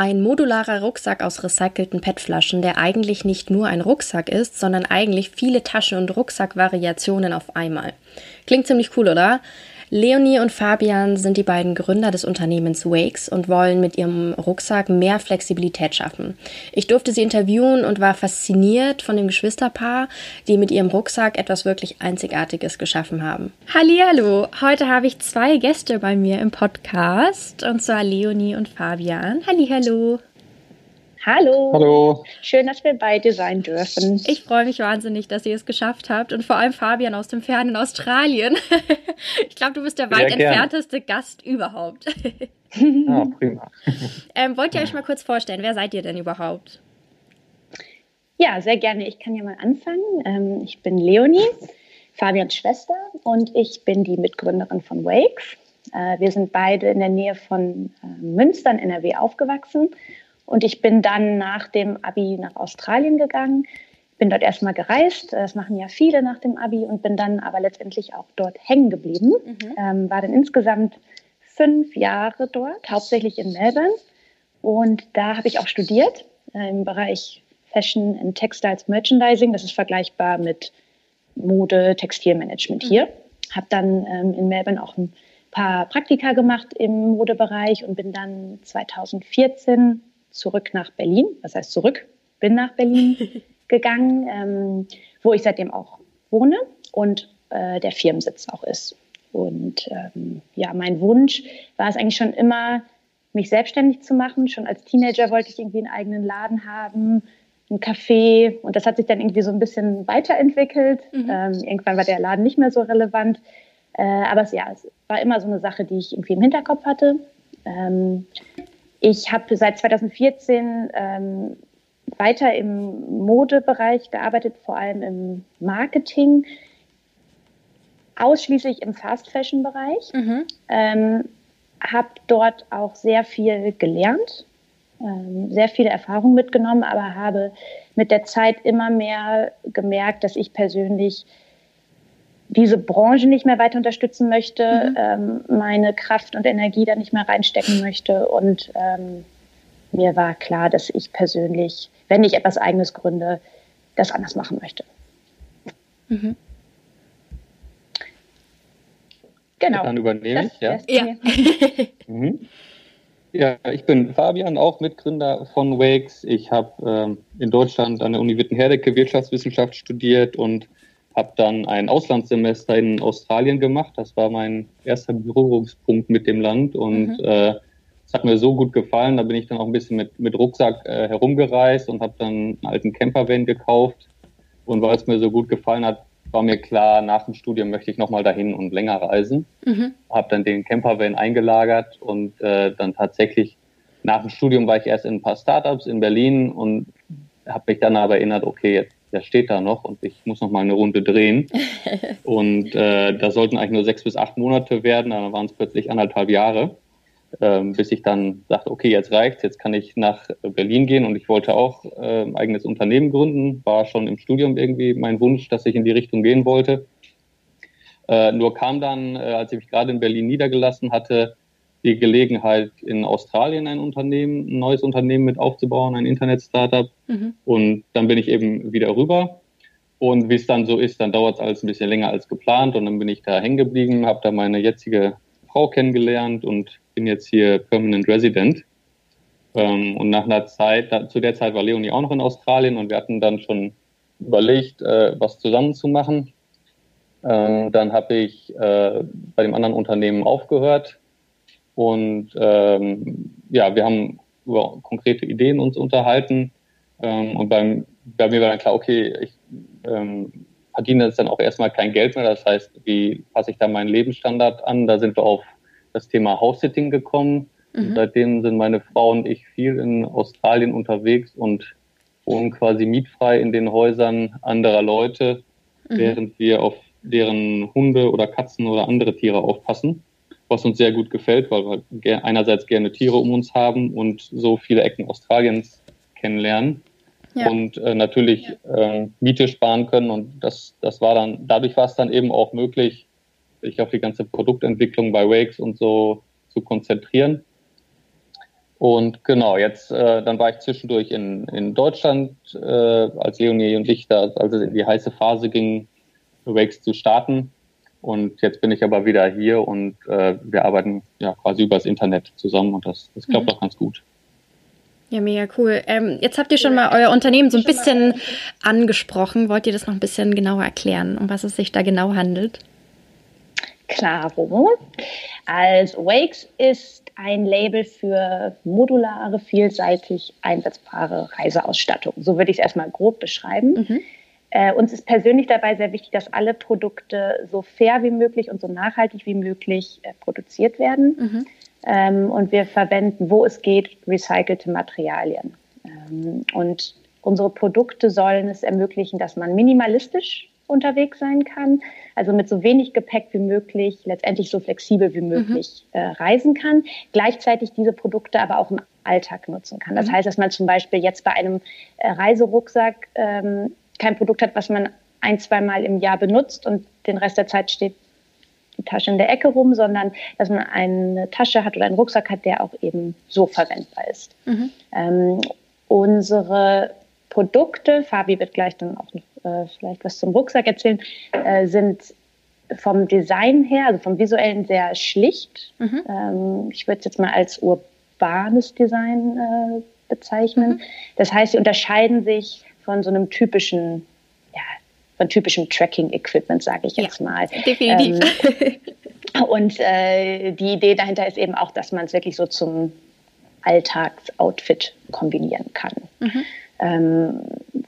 Ein modularer Rucksack aus recycelten PET-Flaschen, der eigentlich nicht nur ein Rucksack ist, sondern eigentlich viele Taschen- und Rucksackvariationen auf einmal. Klingt ziemlich cool, oder? Leonie und Fabian sind die beiden Gründer des Unternehmens Wakes und wollen mit ihrem Rucksack mehr Flexibilität schaffen. Ich durfte sie interviewen und war fasziniert von dem Geschwisterpaar, die mit ihrem Rucksack etwas wirklich Einzigartiges geschaffen haben. Hallihallo! Heute habe ich zwei Gäste bei mir im Podcast und zwar Leonie und Fabian. Hallihallo! Hallo. Hallo. Schön, dass wir beide sein dürfen. Ich freue mich wahnsinnig, dass ihr es geschafft habt und vor allem Fabian aus dem fernen Australien. ich glaube, du bist der weit entfernteste Gast überhaupt. ah, prima. Ähm, wollt ihr euch mal kurz vorstellen, wer seid ihr denn überhaupt? Ja, sehr gerne. Ich kann ja mal anfangen. Ähm, ich bin Leonie, Fabians Schwester und ich bin die Mitgründerin von Wakes. Äh, wir sind beide in der Nähe von äh, Münster in NRW aufgewachsen und ich bin dann nach dem Abi nach Australien gegangen, bin dort erstmal gereist, das machen ja viele nach dem Abi und bin dann aber letztendlich auch dort hängen geblieben. Mhm. Ähm, war dann insgesamt fünf Jahre dort, hauptsächlich in Melbourne. Und da habe ich auch studiert äh, im Bereich Fashion and Textiles Merchandising. Das ist vergleichbar mit Mode, Textilmanagement hier. Mhm. Habe dann ähm, in Melbourne auch ein paar Praktika gemacht im Modebereich und bin dann 2014 zurück nach Berlin. Was heißt zurück? Bin nach Berlin gegangen, ähm, wo ich seitdem auch wohne und äh, der Firmensitz auch ist. Und ähm, ja, mein Wunsch war es eigentlich schon immer, mich selbstständig zu machen. Schon als Teenager wollte ich irgendwie einen eigenen Laden haben, ein Café. Und das hat sich dann irgendwie so ein bisschen weiterentwickelt. Mhm. Ähm, irgendwann war der Laden nicht mehr so relevant. Äh, aber es, ja, es war immer so eine Sache, die ich irgendwie im Hinterkopf hatte. Ähm, ich habe seit 2014 ähm, weiter im Modebereich gearbeitet, vor allem im Marketing, ausschließlich im Fast Fashion Bereich. Mhm. Ähm, habe dort auch sehr viel gelernt, ähm, sehr viele Erfahrungen mitgenommen, aber habe mit der Zeit immer mehr gemerkt, dass ich persönlich diese Branche nicht mehr weiter unterstützen möchte, mhm. ähm, meine Kraft und Energie da nicht mehr reinstecken möchte. Und ähm, mir war klar, dass ich persönlich, wenn ich etwas Eigenes gründe, das anders machen möchte. Mhm. Genau. Dann übernehme ich, ja. Ja. mhm. ja, ich bin Fabian, auch Mitgründer von Wakes. Ich habe ähm, in Deutschland an der Uni Wittenherdecke Wirtschaftswissenschaft studiert und habe dann ein Auslandssemester in Australien gemacht. Das war mein erster Berührungspunkt mit dem Land und mhm. äh, es hat mir so gut gefallen. Da bin ich dann auch ein bisschen mit, mit Rucksack äh, herumgereist und habe dann einen alten Campervan gekauft. Und weil es mir so gut gefallen hat, war mir klar, nach dem Studium möchte ich nochmal dahin und länger reisen. Mhm. Habe dann den Campervan eingelagert und äh, dann tatsächlich nach dem Studium war ich erst in ein paar Startups in Berlin und habe mich dann aber erinnert, okay, jetzt der steht da noch und ich muss noch mal eine Runde drehen. und äh, da sollten eigentlich nur sechs bis acht Monate werden, dann waren es plötzlich anderthalb Jahre, ähm, bis ich dann sagte, okay, jetzt reicht's, jetzt kann ich nach Berlin gehen und ich wollte auch äh, ein eigenes Unternehmen gründen, war schon im Studium irgendwie mein Wunsch, dass ich in die Richtung gehen wollte. Äh, nur kam dann, äh, als ich mich gerade in Berlin niedergelassen hatte, die Gelegenheit, in Australien ein Unternehmen, ein neues Unternehmen mit aufzubauen, ein Internet-Startup. Mhm. Und dann bin ich eben wieder rüber. Und wie es dann so ist, dann dauert es alles ein bisschen länger als geplant. Und dann bin ich da hängen geblieben, habe da meine jetzige Frau kennengelernt und bin jetzt hier Permanent Resident. Ähm, und nach einer Zeit, da, zu der Zeit war Leonie auch noch in Australien und wir hatten dann schon überlegt, äh, was zusammen zu machen. Ähm, dann habe ich äh, bei dem anderen Unternehmen aufgehört, und ähm, ja, wir haben über konkrete Ideen uns unterhalten. Ähm, und beim, bei mir war dann klar, okay, ich ähm, verdiene jetzt dann auch erstmal kein Geld mehr. Das heißt, wie passe ich da meinen Lebensstandard an? Da sind wir auf das Thema House-Sitting gekommen. Mhm. Seitdem sind meine Frau und ich viel in Australien unterwegs und wohnen quasi mietfrei in den Häusern anderer Leute, mhm. während wir auf deren Hunde oder Katzen oder andere Tiere aufpassen, was uns sehr gut gefällt, weil wir einerseits gerne Tiere um uns haben und so viele Ecken Australiens kennenlernen ja. und äh, natürlich äh, Miete sparen können und das, das war dann, dadurch war es dann eben auch möglich, sich auf die ganze Produktentwicklung bei Wakes und so zu konzentrieren. Und genau, jetzt, äh, dann war ich zwischendurch in, in Deutschland, äh, als Leonie und ich da, als es in die heiße Phase ging, Wakes zu starten. Und jetzt bin ich aber wieder hier und äh, wir arbeiten ja quasi übers Internet zusammen und das, das klappt mhm. auch ganz gut. Ja, mega cool. Ähm, jetzt habt ihr schon mal euer Unternehmen so ein bisschen angesprochen. Wollt ihr das noch ein bisschen genauer erklären, um was es sich da genau handelt? Klaro. Also Wakes ist ein Label für modulare, vielseitig einsetzbare Reiseausstattung. So würde ich es erstmal grob beschreiben. Mhm. Äh, uns ist persönlich dabei sehr wichtig, dass alle Produkte so fair wie möglich und so nachhaltig wie möglich äh, produziert werden. Mhm. Ähm, und wir verwenden, wo es geht, recycelte Materialien. Ähm, und unsere Produkte sollen es ermöglichen, dass man minimalistisch unterwegs sein kann, also mit so wenig Gepäck wie möglich, letztendlich so flexibel wie möglich mhm. äh, reisen kann, gleichzeitig diese Produkte aber auch im Alltag nutzen kann. Das mhm. heißt, dass man zum Beispiel jetzt bei einem äh, Reiserucksack ähm, kein Produkt hat, was man ein, zweimal im Jahr benutzt und den Rest der Zeit steht die Tasche in der Ecke rum, sondern dass man eine Tasche hat oder einen Rucksack hat, der auch eben so verwendbar ist. Mhm. Ähm, unsere Produkte, Fabi wird gleich dann auch noch äh, vielleicht was zum Rucksack erzählen, äh, sind vom Design her, also vom visuellen sehr schlicht. Mhm. Ähm, ich würde es jetzt mal als urbanes Design äh, bezeichnen. Mhm. Das heißt, sie unterscheiden sich von so einem typischen, ja, von typischem Tracking-Equipment, sage ich jetzt ja, mal. Definitiv. Ähm, und äh, die Idee dahinter ist eben auch, dass man es wirklich so zum Alltagsoutfit kombinieren kann. Mhm. Ähm,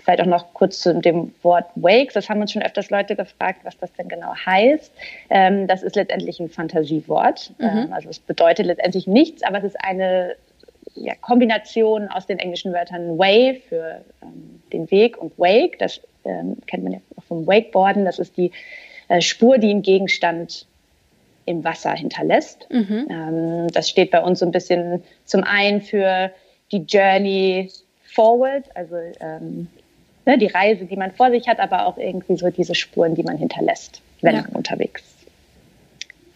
vielleicht auch noch kurz zu dem Wort Wakes. Das haben uns schon öfters Leute gefragt, was das denn genau heißt. Ähm, das ist letztendlich ein Fantasiewort. Mhm. Ähm, also es bedeutet letztendlich nichts, aber es ist eine ja, Kombination aus den englischen Wörtern Way für ähm, den Weg und Wake. Das ähm, kennt man ja auch vom Wakeboarden. Das ist die äh, Spur, die ein Gegenstand im Wasser hinterlässt. Mhm. Ähm, das steht bei uns so ein bisschen zum einen für die Journey forward, also ähm, ne, die Reise, die man vor sich hat, aber auch irgendwie so diese Spuren, die man hinterlässt, wenn ja. man unterwegs ist.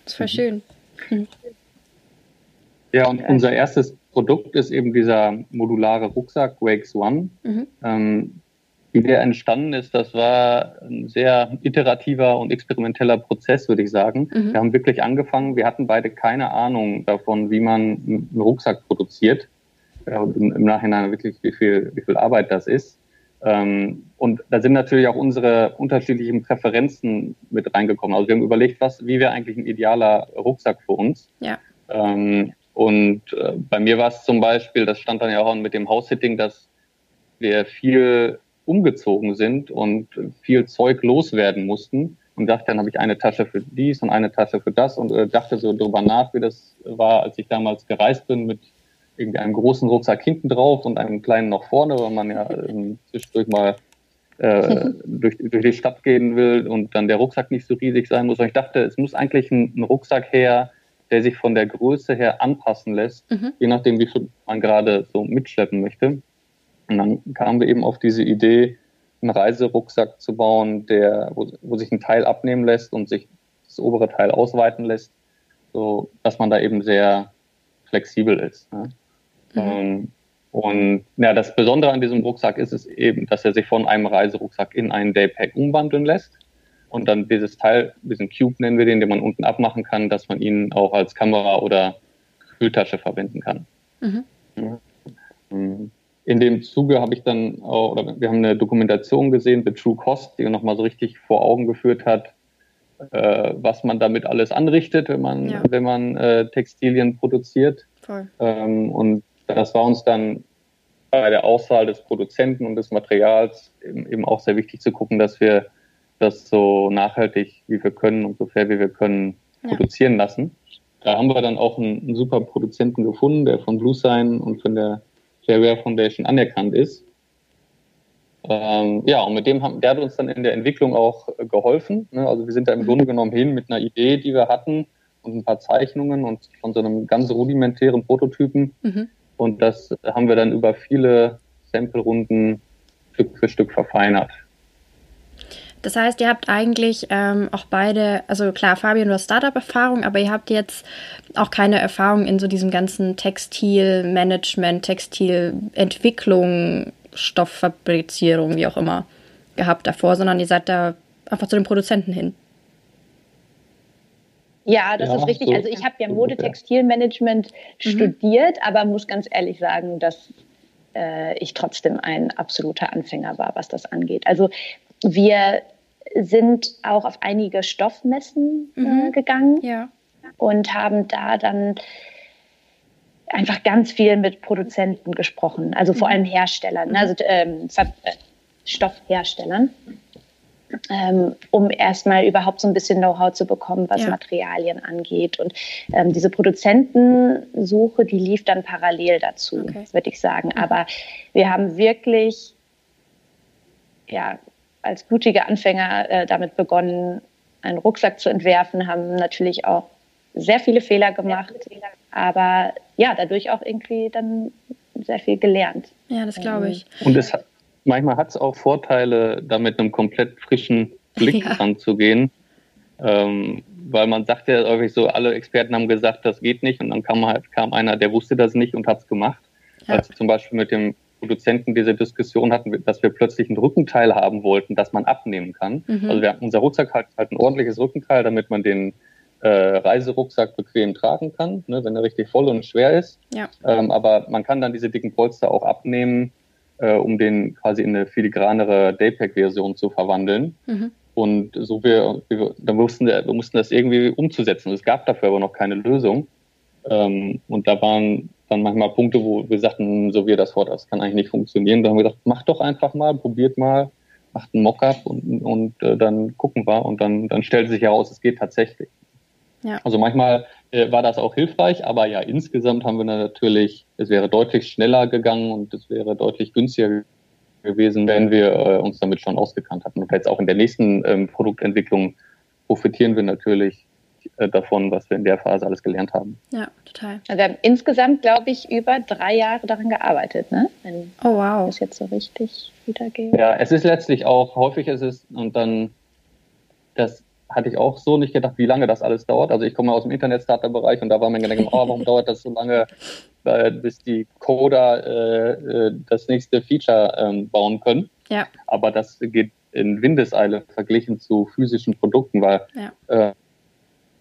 Das voll schön. Mhm. Ja, und unser erstes Produkt ist eben dieser modulare Rucksack Wakes One. Mhm. Ähm, wie der entstanden ist, das war ein sehr iterativer und experimenteller Prozess, würde ich sagen. Mhm. Wir haben wirklich angefangen, wir hatten beide keine Ahnung davon, wie man einen Rucksack produziert im, im, Nachhinein wirklich, wie viel, wie viel Arbeit das ist. Ähm, und da sind natürlich auch unsere unterschiedlichen Präferenzen mit reingekommen. Also wir haben überlegt, was, wie wäre eigentlich ein idealer Rucksack für uns. Ja. Ähm, und äh, bei mir war es zum Beispiel, das stand dann ja auch mit dem House-Sitting, dass wir viel umgezogen sind und viel Zeug loswerden mussten und dachte, dann habe ich eine Tasche für dies und eine Tasche für das und äh, dachte so drüber nach, wie das war, als ich damals gereist bin mit irgendwie einen großen Rucksack hinten drauf und einen kleinen noch vorne, weil man ja ähm, zwischendurch mal äh, durch, durch die Stadt gehen will und dann der Rucksack nicht so riesig sein muss. Und ich dachte, es muss eigentlich ein, ein Rucksack her, der sich von der Größe her anpassen lässt, mhm. je nachdem, wie viel man gerade so mitschleppen möchte. Und dann kamen wir eben auf diese Idee, einen Reiserucksack zu bauen, der, wo, wo sich ein Teil abnehmen lässt und sich das obere Teil ausweiten lässt, so dass man da eben sehr flexibel ist. Ne? Mhm. Ähm, und ja, das Besondere an diesem Rucksack ist es eben, dass er sich von einem Reiserucksack in einen Daypack umwandeln lässt. Und dann dieses Teil, diesen Cube nennen wir den, den man unten abmachen kann, dass man ihn auch als Kamera oder Kühltasche verwenden kann. Mhm. In dem Zuge habe ich dann auch, oder wir haben eine Dokumentation gesehen, The True Cost, die nochmal so richtig vor Augen geführt hat, äh, was man damit alles anrichtet, wenn man, ja. wenn man äh, Textilien produziert. Ähm, und das war uns dann bei der Auswahl des Produzenten und des Materials eben, auch sehr wichtig zu gucken, dass wir das so nachhaltig wie wir können und so fair wie wir können ja. produzieren lassen. da haben wir dann auch einen, einen super Produzenten gefunden, der von Blue Sign und von der Fairware Foundation anerkannt ist. Ähm, ja, und mit dem haben, der hat uns dann in der Entwicklung auch äh, geholfen. Ne? Also wir sind da im Grunde genommen hin mit einer Idee, die wir hatten und ein paar Zeichnungen und von so einem ganz rudimentären Prototypen. Mhm. Und das haben wir dann über viele Sample-Runden Stück für Stück verfeinert. Das heißt, ihr habt eigentlich ähm, auch beide, also klar, Fabian, du hast Startup-Erfahrung, aber ihr habt jetzt auch keine Erfahrung in so diesem ganzen Textilmanagement, Textilentwicklung, Stofffabrizierung, wie auch immer, gehabt davor, sondern ihr seid da einfach zu den Produzenten hin. Ja, das ja, ist richtig. So also ich habe ja Modetextilmanagement mhm. studiert, aber muss ganz ehrlich sagen, dass äh, ich trotzdem ein absoluter Anfänger war, was das angeht. Also wir sind auch auf einige Stoffmessen äh, mhm. gegangen ja. und haben da dann einfach ganz viel mit Produzenten gesprochen, also vor mhm. allem Herstellern, ne? also ähm, äh, Stoffherstellern, ähm, um erstmal überhaupt so ein bisschen Know-how zu bekommen, was ja. Materialien angeht. Und ähm, diese Produzentensuche, die lief dann parallel dazu, okay. würde ich sagen. Mhm. Aber wir haben wirklich ja, als blutige Anfänger äh, damit begonnen, einen Rucksack zu entwerfen, haben natürlich auch sehr viele Fehler gemacht, aber ja, dadurch auch irgendwie dann sehr viel gelernt. Ja, das glaube ich. Und es hat, manchmal hat es auch Vorteile, da mit einem komplett frischen Blick ja. ranzugehen. Ähm, weil man sagt ja häufig so, alle Experten haben gesagt, das geht nicht und dann kam, halt, kam einer, der wusste das nicht und hat es gemacht. Ja. Also zum Beispiel mit dem Produzenten diese Diskussion hatten, dass wir plötzlich ein Rückenteil haben wollten, das man abnehmen kann. Mhm. Also wir unser Rucksack hat halt ein ordentliches Rückenteil, damit man den äh, Reiserucksack bequem tragen kann, ne, wenn er richtig voll und schwer ist. Ja. Ähm, aber man kann dann diese dicken Polster auch abnehmen, äh, um den quasi in eine filigranere Daypack-Version zu verwandeln. Mhm. Und so wir, wir, dann mussten wir, wir mussten das irgendwie umzusetzen. Es gab dafür aber noch keine Lösung. Ähm, und da waren dann manchmal Punkte, wo wir sagten, so wie das Wort, das kann eigentlich nicht funktionieren. Da haben wir gesagt, macht doch einfach mal, probiert mal, macht ein Mockup und, und äh, dann gucken wir und dann, dann stellt sich heraus, es geht tatsächlich. Ja. Also manchmal äh, war das auch hilfreich, aber ja, insgesamt haben wir natürlich, es wäre deutlich schneller gegangen und es wäre deutlich günstiger gewesen, wenn wir äh, uns damit schon ausgekannt hatten. Und jetzt auch in der nächsten ähm, Produktentwicklung profitieren wir natürlich davon, was wir in der Phase alles gelernt haben. Ja, total. Also wir haben insgesamt, glaube ich, über drei Jahre daran gearbeitet, ne? Wenn oh wow. Das jetzt so richtig wiedergeht. Ja, es ist letztlich auch, häufig ist es, und dann, das hatte ich auch so nicht gedacht, wie lange das alles dauert. Also ich komme aus dem Internet-Starter-Bereich und da war mir gedacht, oh, warum dauert das so lange, äh, bis die Coder äh, äh, das nächste Feature ähm, bauen können. Ja. Aber das geht in Windeseile verglichen zu physischen Produkten, weil ja. äh,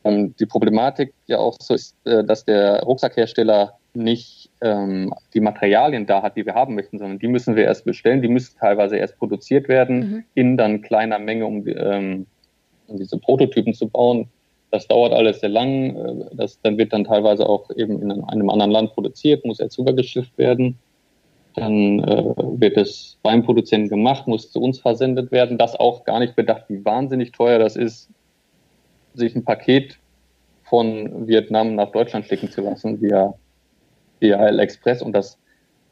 ähm, die Problematik ja auch so ist, äh, dass der Rucksackhersteller nicht ähm, die Materialien da hat, die wir haben möchten, sondern die müssen wir erst bestellen, die müssen teilweise erst produziert werden, mhm. in dann kleiner Menge, um, ähm, um diese Prototypen zu bauen. Das dauert alles sehr lang. Äh, das, dann wird dann teilweise auch eben in einem anderen Land produziert, muss erst rübergeschifft werden. Dann äh, wird es beim Produzenten gemacht, muss zu uns versendet werden. Das auch gar nicht bedacht, wie wahnsinnig teuer das ist, sich ein Paket von Vietnam nach Deutschland schicken zu lassen via DHL Express und das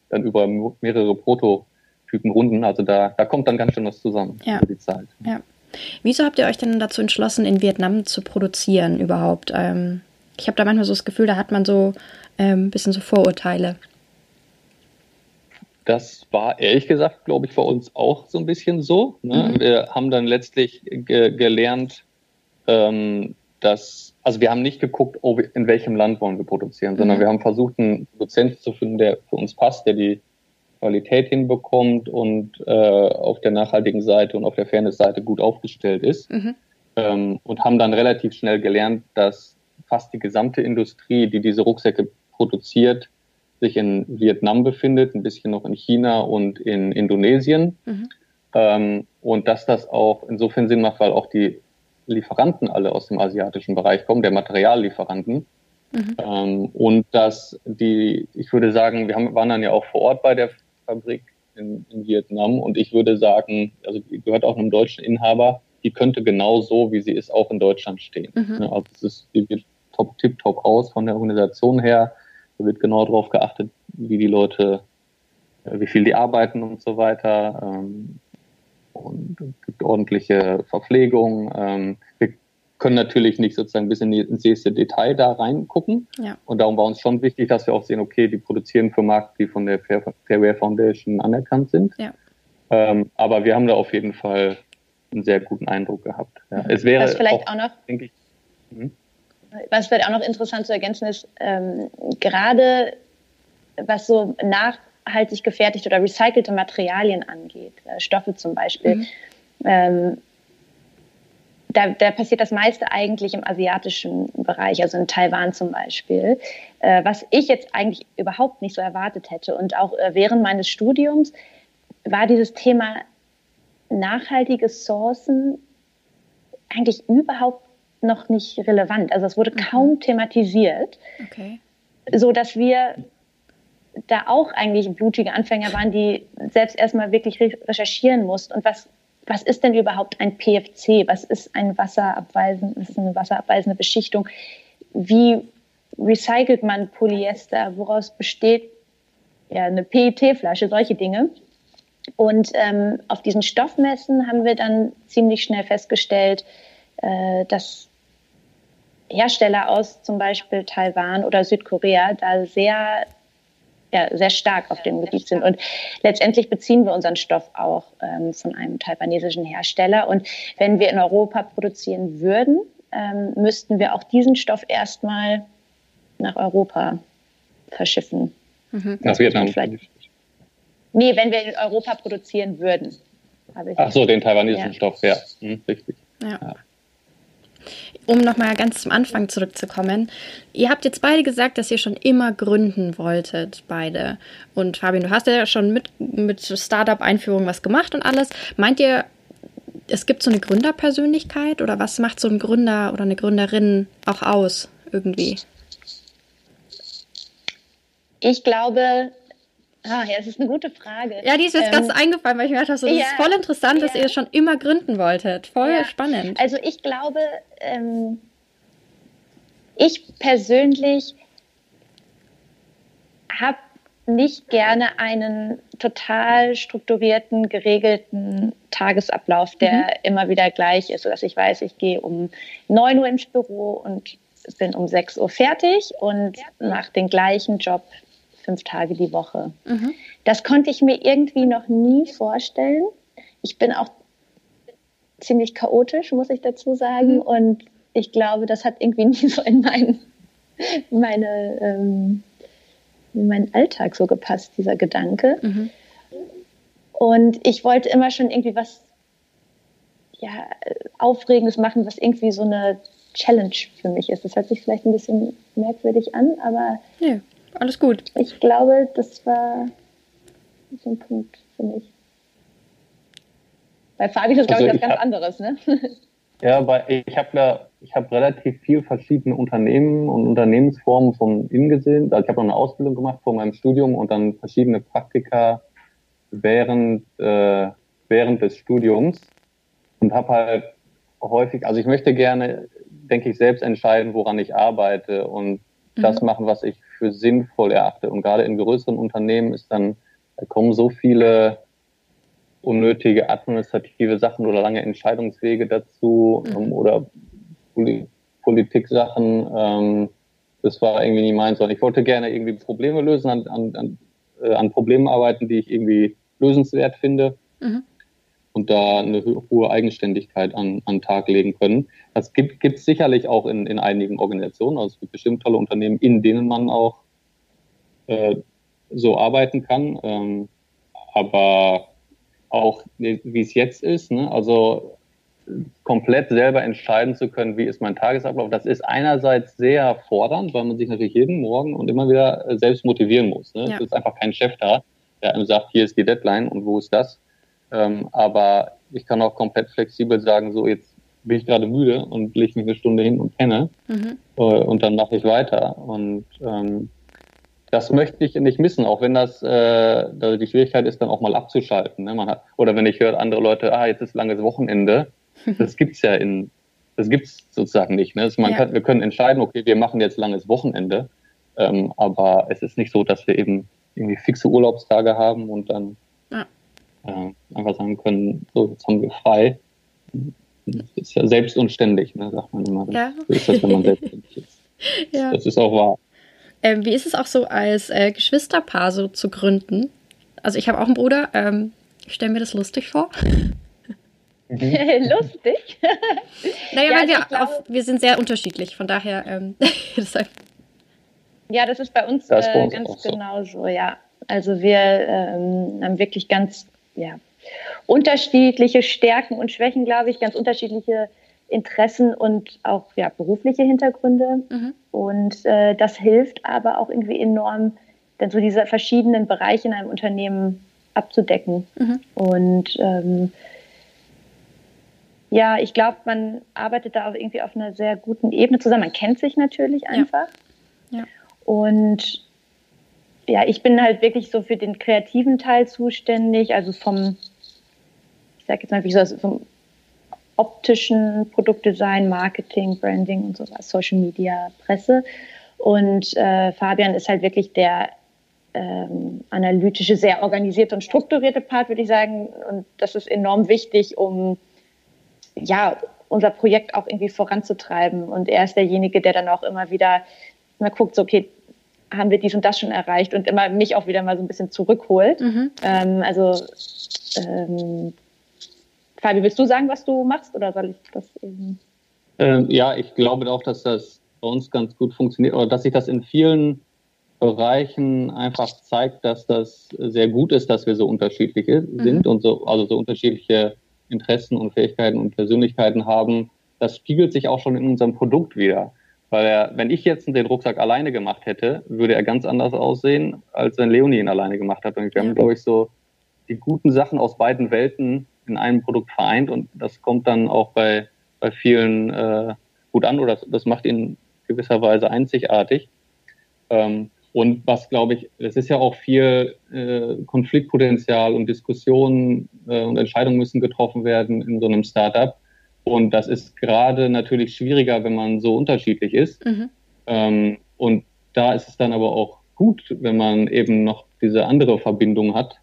dann über mehrere Prototypen runden. Also da, da kommt dann ganz schön was zusammen ja. für die Zeit. Ja. Wieso habt ihr euch denn dazu entschlossen, in Vietnam zu produzieren überhaupt? Ähm, ich habe da manchmal so das Gefühl, da hat man so ein ähm, bisschen so Vorurteile. Das war ehrlich gesagt, glaube ich, bei uns auch so ein bisschen so. Ne? Mhm. Wir haben dann letztlich ge gelernt, ähm, dass, also wir haben nicht geguckt, oh, in welchem Land wollen wir produzieren, sondern mhm. wir haben versucht, einen Produzenten zu finden, der für uns passt, der die Qualität hinbekommt und äh, auf der nachhaltigen Seite und auf der Fairness-Seite gut aufgestellt ist. Mhm. Ähm, und haben dann relativ schnell gelernt, dass fast die gesamte Industrie, die diese Rucksäcke produziert, sich in Vietnam befindet, ein bisschen noch in China und in Indonesien. Mhm. Ähm, und dass das auch insofern Sinn macht, weil auch die Lieferanten alle aus dem asiatischen Bereich kommen, der Materiallieferanten. Mhm. Ähm, und dass die, ich würde sagen, wir haben, waren dann ja auch vor Ort bei der Fabrik in, in Vietnam und ich würde sagen, also die gehört auch einem deutschen Inhaber, die könnte genau so, wie sie ist, auch in Deutschland stehen. Mhm. Also es ist, die wird top, tip top aus von der Organisation her. Da wird genau darauf geachtet, wie die Leute, äh, wie viel die arbeiten und so weiter. Ähm, und es gibt ordentliche Verpflegung. Ähm, wir können natürlich nicht sozusagen bis ins nächste Detail da reingucken. Ja. Und darum war uns schon wichtig, dass wir auch sehen, okay, die produzieren für Markt, die von der Fairware Foundation anerkannt sind. Ja. Ähm, aber wir haben da auf jeden Fall einen sehr guten Eindruck gehabt. Ja. Es wäre was vielleicht auch, auch noch, denke ich, hm? was vielleicht auch noch interessant zu ergänzen ist, ähm, gerade was so nachhaltig gefertigte oder recycelte Materialien angeht, äh, Stoffe zum Beispiel, mhm. ähm, da, da, passiert das meiste eigentlich im asiatischen Bereich, also in Taiwan zum Beispiel, äh, was ich jetzt eigentlich überhaupt nicht so erwartet hätte. Und auch äh, während meines Studiums war dieses Thema nachhaltige Sourcen eigentlich überhaupt noch nicht relevant. Also es wurde mhm. kaum thematisiert, okay. so dass wir da auch eigentlich blutige Anfänger waren, die selbst erstmal wirklich recherchieren mussten. Und was, was ist denn überhaupt ein PFC? Was ist ein Wasserabweisen, was ist eine wasserabweisende Beschichtung? Wie recycelt man Polyester? Woraus besteht ja, eine PET-Flasche? Solche Dinge. Und ähm, auf diesen Stoffmessen haben wir dann ziemlich schnell festgestellt, äh, dass Hersteller aus zum Beispiel Taiwan oder Südkorea da sehr, ja, sehr stark auf dem Gebiet sind. Und letztendlich beziehen wir unseren Stoff auch ähm, von einem taiwanesischen Hersteller. Und wenn wir in Europa produzieren würden, ähm, müssten wir auch diesen Stoff erstmal nach Europa verschiffen. Mhm. Nach Vietnam. Vielleicht Nee, wenn wir in Europa produzieren würden. Ach so, den taiwanesischen ja. Stoff, ja. Hm, richtig. Ja. ja. Um nochmal ganz zum Anfang zurückzukommen. Ihr habt jetzt beide gesagt, dass ihr schon immer gründen wolltet, beide. Und Fabian, du hast ja schon mit, mit Startup-Einführung was gemacht und alles. Meint ihr, es gibt so eine Gründerpersönlichkeit oder was macht so ein Gründer oder eine Gründerin auch aus irgendwie? Ich glaube, Ah, ja, das ist eine gute Frage. Ja, die ist jetzt ähm, ganz eingefallen, weil ich mir gedacht habe, so, das ja, ist voll interessant, ja. dass ihr schon immer gründen wolltet. Voll ja. spannend. Also ich glaube, ähm, ich persönlich habe nicht gerne einen total strukturierten, geregelten Tagesablauf, der mhm. immer wieder gleich ist, sodass ich weiß, ich gehe um 9 Uhr ins Büro und bin um 6 Uhr fertig und mache den gleichen Job fünf Tage die Woche. Mhm. Das konnte ich mir irgendwie noch nie vorstellen. Ich bin auch ziemlich chaotisch, muss ich dazu sagen. Mhm. Und ich glaube, das hat irgendwie nie so in mein, meine, ähm, in meinen Alltag so gepasst, dieser Gedanke. Mhm. Und ich wollte immer schon irgendwie was ja, Aufregendes machen, was irgendwie so eine Challenge für mich ist. Das hört sich vielleicht ein bisschen merkwürdig an, aber ja alles gut. Ich glaube, das war so ein Punkt für mich. Bei Fabi ist das, glaube also ich, was ganz hab, anderes, ne? Ja, weil ich habe ja, ich habe relativ viel verschiedene Unternehmen und Unternehmensformen von innen gesehen. Also ich habe noch eine Ausbildung gemacht vor meinem Studium und dann verschiedene Praktika während, äh, während des Studiums und habe halt häufig, also ich möchte gerne, denke ich, selbst entscheiden, woran ich arbeite und mhm. das machen, was ich für sinnvoll erachte. Und gerade in größeren Unternehmen ist dann, da kommen so viele unnötige administrative Sachen oder lange Entscheidungswege dazu mhm. ähm, oder Poli Politik-Sachen. Ähm, das war irgendwie nie meins, sondern ich wollte gerne irgendwie Probleme lösen, an, an, an, äh, an Problemen arbeiten, die ich irgendwie lösenswert finde. Mhm und da eine hohe Eigenständigkeit an, an Tag legen können. Das gibt es sicherlich auch in, in einigen Organisationen, also es gibt bestimmt tolle Unternehmen, in denen man auch äh, so arbeiten kann. Ähm, aber auch wie es jetzt ist, ne? also komplett selber entscheiden zu können, wie ist mein Tagesablauf, das ist einerseits sehr fordernd, weil man sich natürlich jeden Morgen und immer wieder selbst motivieren muss. Ne? Ja. Es ist einfach kein Chef da, der einem sagt, hier ist die Deadline und wo ist das. Ähm, aber ich kann auch komplett flexibel sagen, so jetzt bin ich gerade müde und lege mich eine Stunde hin und penne mhm. äh, und dann mache ich weiter. Und ähm, das möchte ich nicht missen, auch wenn das äh, die Schwierigkeit ist, dann auch mal abzuschalten. Ne? Man hat, oder wenn ich höre andere Leute, ah, jetzt ist langes Wochenende. Das gibt's ja in das gibt es sozusagen nicht. Ne? Also man ja. kann, wir können entscheiden, okay, wir machen jetzt langes Wochenende, ähm, aber es ist nicht so, dass wir eben irgendwie fixe Urlaubstage haben und dann ja. Äh, einfach sagen können, so, jetzt haben wir frei. Das ist ja selbstunständig, ne, sagt man immer. Ja. So ist das, wenn man selbstständig ist. ja. Das ist auch wahr. Ähm, wie ist es auch so, als äh, Geschwisterpaar so zu gründen? Also ich habe auch einen Bruder. Ähm, ich stelle mir das lustig vor. lustig? naja, ja, weil wir, glaube, auf, wir sind sehr unterschiedlich, von daher ähm. Ja, das ist bei uns, ist bei uns äh, ganz genau so, ja. Also wir ähm, haben wirklich ganz ja, unterschiedliche Stärken und Schwächen, glaube ich, ganz unterschiedliche Interessen und auch ja, berufliche Hintergründe. Mhm. Und äh, das hilft aber auch irgendwie enorm, dann so diese verschiedenen Bereiche in einem Unternehmen abzudecken. Mhm. Und ähm, ja, ich glaube, man arbeitet da auch irgendwie auf einer sehr guten Ebene zusammen. Man kennt sich natürlich einfach. Ja. ja. Und ja, ich bin halt wirklich so für den kreativen Teil zuständig, also vom, ich sage jetzt mal, wie so vom optischen Produktdesign, Marketing, Branding und so was, Social Media, Presse. Und äh, Fabian ist halt wirklich der ähm, analytische, sehr organisierte und strukturierte Part, würde ich sagen. Und das ist enorm wichtig, um ja, unser Projekt auch irgendwie voranzutreiben. Und er ist derjenige, der dann auch immer wieder mal guckt, so, okay, haben wir dies und das schon erreicht und immer mich auch wieder mal so ein bisschen zurückholt. Mhm. Ähm, also, ähm, Fabi, willst du sagen, was du machst oder soll ich das eben? Ähm, ja, ich glaube auch, dass das bei uns ganz gut funktioniert oder dass sich das in vielen Bereichen einfach zeigt, dass das sehr gut ist, dass wir so unterschiedlich mhm. sind und so, also so unterschiedliche Interessen und Fähigkeiten und Persönlichkeiten haben, das spiegelt sich auch schon in unserem Produkt wieder. Weil er, wenn ich jetzt den Rucksack alleine gemacht hätte, würde er ganz anders aussehen, als wenn Leonie ihn alleine gemacht hat. Und wir haben, glaube ich, so die guten Sachen aus beiden Welten in einem Produkt vereint und das kommt dann auch bei, bei vielen äh, gut an oder das, das macht ihn gewisserweise einzigartig. Ähm, und was glaube ich, es ist ja auch viel äh, Konfliktpotenzial und Diskussionen äh, und Entscheidungen müssen getroffen werden in so einem Startup. Und das ist gerade natürlich schwieriger, wenn man so unterschiedlich ist. Mhm. Ähm, und da ist es dann aber auch gut, wenn man eben noch diese andere Verbindung hat,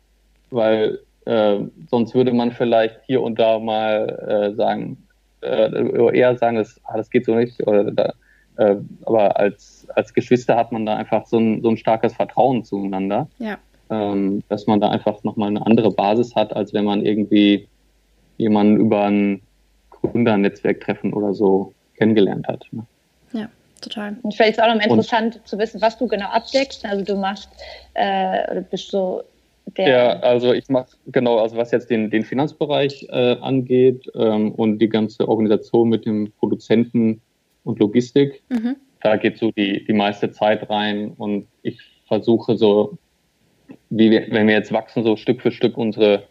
weil äh, sonst würde man vielleicht hier und da mal äh, sagen, äh, eher sagen, das, ah, das geht so nicht oder da, äh, aber als, als Geschwister hat man da einfach so ein, so ein starkes Vertrauen zueinander, ja. ähm, dass man da einfach nochmal eine andere Basis hat, als wenn man irgendwie jemanden über ein Gründernetzwerktreffen oder so kennengelernt hat. Ne? Ja, total. Und vielleicht ist auch noch interessant Und, zu wissen, was du genau abdeckst. Also du machst äh, oder bist so der. Ja, also ich mache genau, also was jetzt den, den Finanzbereich äh, angeht ähm, und die ganze Organisation mit dem Produzenten und Logistik. Mhm. Da geht so die, die meiste Zeit rein und ich versuche so, wie wir, wenn wir jetzt wachsen, so Stück für Stück unsere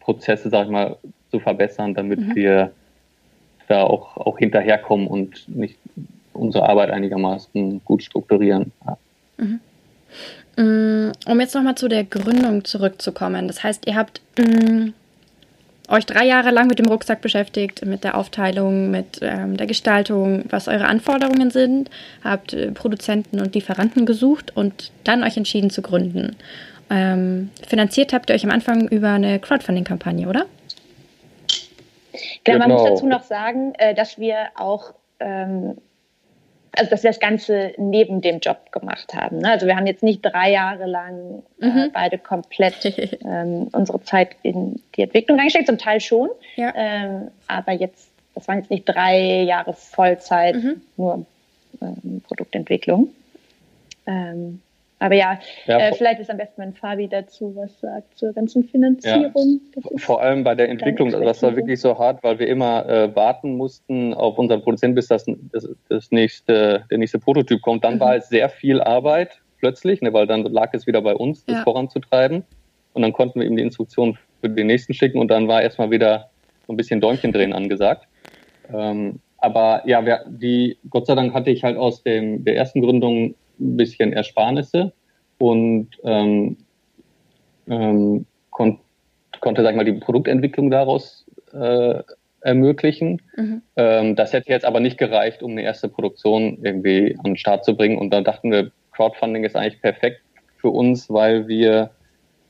Prozesse, sag ich mal, zu verbessern, damit mhm. wir da auch, auch hinterherkommen und nicht unsere Arbeit einigermaßen gut strukturieren. Ja. Mhm. Mm, um jetzt nochmal zu der Gründung zurückzukommen. Das heißt, ihr habt mm, euch drei Jahre lang mit dem Rucksack beschäftigt, mit der Aufteilung, mit ähm, der Gestaltung, was eure Anforderungen sind, habt äh, Produzenten und Lieferanten gesucht und dann euch entschieden zu gründen. Ähm, finanziert habt ihr euch am Anfang über eine Crowdfunding-Kampagne, oder? Genau, man muss dazu noch sagen, äh, dass wir auch ähm, also dass wir das Ganze neben dem Job gemacht haben. Ne? Also wir haben jetzt nicht drei Jahre lang äh, mhm. beide komplett ähm, unsere Zeit in die Entwicklung reingesteckt, zum Teil schon. Ja. Ähm, aber jetzt, das waren jetzt nicht drei Jahre Vollzeit mhm. nur Produktentwicklung. Ähm, aber ja, ja äh, vielleicht ist am besten, wenn Fabi dazu was sagt zur ganzen Finanzierung. Ja. Vor allem bei der Entwicklung, also das war wirklich so hart, weil wir immer äh, warten mussten auf unseren Produzenten, bis das, das, das, nächste, der nächste Prototyp kommt. Dann mhm. war es sehr viel Arbeit plötzlich, ne, weil dann lag es wieder bei uns, das ja. voranzutreiben. Und dann konnten wir ihm die Instruktionen für den nächsten schicken und dann war erstmal wieder so ein bisschen Däumchen drehen angesagt. Ähm, aber ja, wir, die, Gott sei Dank hatte ich halt aus dem, der ersten Gründung ein bisschen Ersparnisse und ähm, ähm, kon konnte, sag ich mal, die Produktentwicklung daraus äh, ermöglichen. Mhm. Ähm, das hätte jetzt aber nicht gereicht, um eine erste Produktion irgendwie an den Start zu bringen. Und da dachten wir, Crowdfunding ist eigentlich perfekt für uns, weil wir